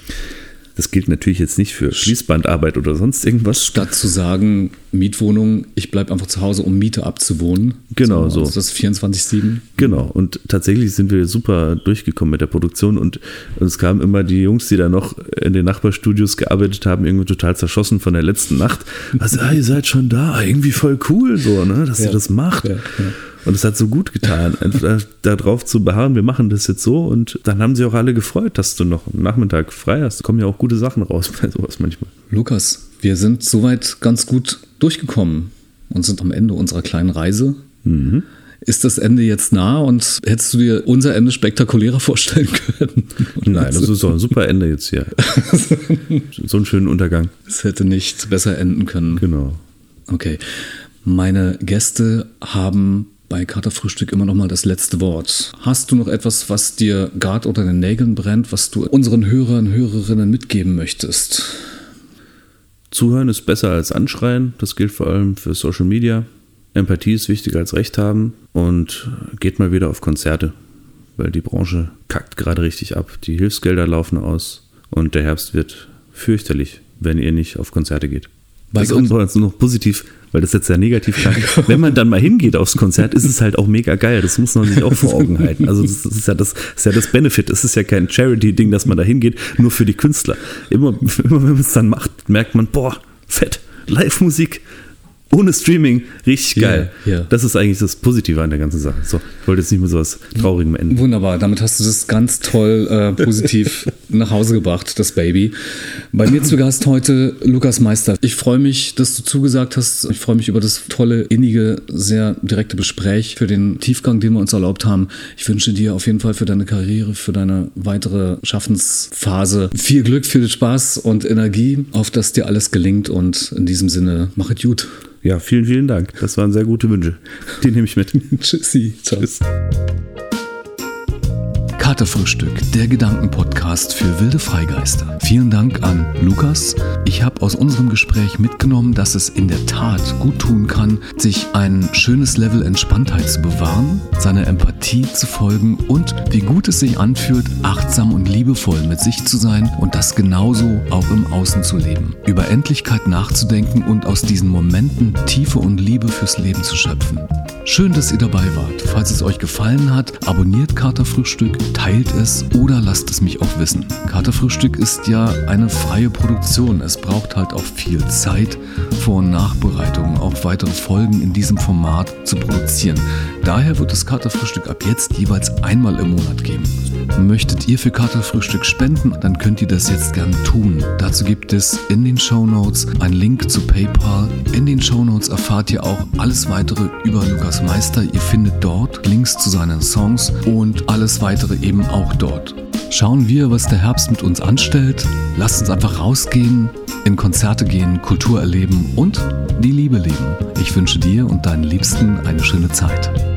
Das gilt natürlich jetzt nicht für Schließbandarbeit oder sonst irgendwas. Statt zu sagen, Mietwohnung, ich bleibe einfach zu Hause, um Miete abzuwohnen. Genau so. Also das ist 24-7. Genau, und tatsächlich sind wir super durchgekommen mit der Produktion und es kamen immer die Jungs, die da noch in den Nachbarstudios gearbeitet haben, irgendwie total zerschossen von der letzten Nacht. Also, ah, ihr seid schon da, irgendwie voll cool, so, ne, dass Ja. ihr das macht. Ja, ja. Und es hat so gut getan, *laughs* einfach darauf zu beharren, wir machen das jetzt so und dann haben sie auch alle gefreut, dass du noch am Nachmittag frei hast. Da kommen ja auch gute Sachen raus *laughs* bei sowas manchmal. Lukas, wir sind soweit ganz gut durchgekommen und sind am Ende unserer kleinen Reise. Mhm. Ist das Ende jetzt nah und hättest du dir unser Ende spektakulärer vorstellen können? *laughs* Nein, das ist doch ein super Ende jetzt hier. So einen schönen Untergang. Es hätte nicht besser enden können. Genau. Okay. Meine Gäste haben bei Katerfrühstück immer noch mal das letzte Wort. Hast du noch etwas, was dir gerade unter den Nägeln brennt, was du unseren Hörern, Hörerinnen mitgeben möchtest? Zuhören ist besser als anschreien. Das gilt vor allem für Social Media. Empathie ist wichtiger als Recht haben und geht mal wieder auf Konzerte, weil die Branche kackt gerade richtig ab. Die Hilfsgelder laufen aus und der Herbst wird fürchterlich, wenn ihr nicht auf Konzerte geht. Bei das ist uns noch positiv, weil das jetzt sehr negativ klang. *laughs* Wenn man dann mal hingeht aufs Konzert, ist es halt auch mega geil. Das muss man sich auch vor Augen halten. Also das ist ja das, das, ist ja das Benefit. Es ist ja kein Charity-Ding, dass man da hingeht, nur für die Künstler. Immer, immer wenn man es dann macht, merkt man, boah, fett, Live-Musik, ohne Streaming, richtig geil. Yeah, yeah. Das ist eigentlich das Positive an der ganzen Sache. So, ich wollte jetzt nicht mehr so was Traurigem enden. Wunderbar, damit hast du das ganz toll äh, positiv nach Hause gebracht, das Baby. Bei mir zu Gast heute Lukas Meister. Ich freue mich, dass du zugesagt hast. Ich freue mich über das tolle, innige, sehr direkte Gespräch, für den Tiefgang, den wir uns erlaubt haben. Ich wünsche dir auf jeden Fall für deine Karriere, für deine weitere Schaffensphase viel Glück, viel Spaß und Energie, auf dass dir alles gelingt und in diesem Sinne, mach es gut. Ja, vielen, vielen Dank. Das waren sehr gute Wünsche. Die nehme ich mit. *laughs* Tschüssi. Ciao. Tschüss. Katerfrühstück, der Gedankenpodcast für wilde Freigeister. Vielen Dank an Lukas. Ich habe aus unserem Gespräch mitgenommen, dass es in der Tat gut tun kann, sich ein schönes Level Entspanntheit zu bewahren, seiner Empathie zu folgen und wie gut es sich anfühlt, achtsam und liebevoll mit sich zu sein und das genauso auch im Außen zu leben. Über Endlichkeit nachzudenken und aus diesen Momenten Tiefe und Liebe fürs Leben zu schöpfen. Schön, dass ihr dabei wart. Falls es euch gefallen hat, abonniert Katerfrühstück, teilt es oder lasst es mich auch wissen. Katerfrühstück ist ja eine freie Produktion. Es braucht halt auch viel Zeit, Vor- und Nachbereitung, auch weitere Folgen in diesem Format zu produzieren. Daher wird es Katerfrühstück ab jetzt jeweils einmal im Monat geben. Möchtet ihr für Katerfrühstück spenden, dann könnt ihr das jetzt gern tun. Dazu gibt es in den Show Notes einen Link zu PayPal. In den Show Notes erfahrt ihr auch alles weitere über Lukas Meister. Ihr findet dort Links zu seinen Songs und alles weitere eben auch dort. Schauen wir, was der Herbst mit uns anstellt. Lasst uns einfach rausgehen, in Konzerte gehen, Kultur erleben und die Liebe leben. Ich wünsche dir und deinen Liebsten eine schöne Zeit.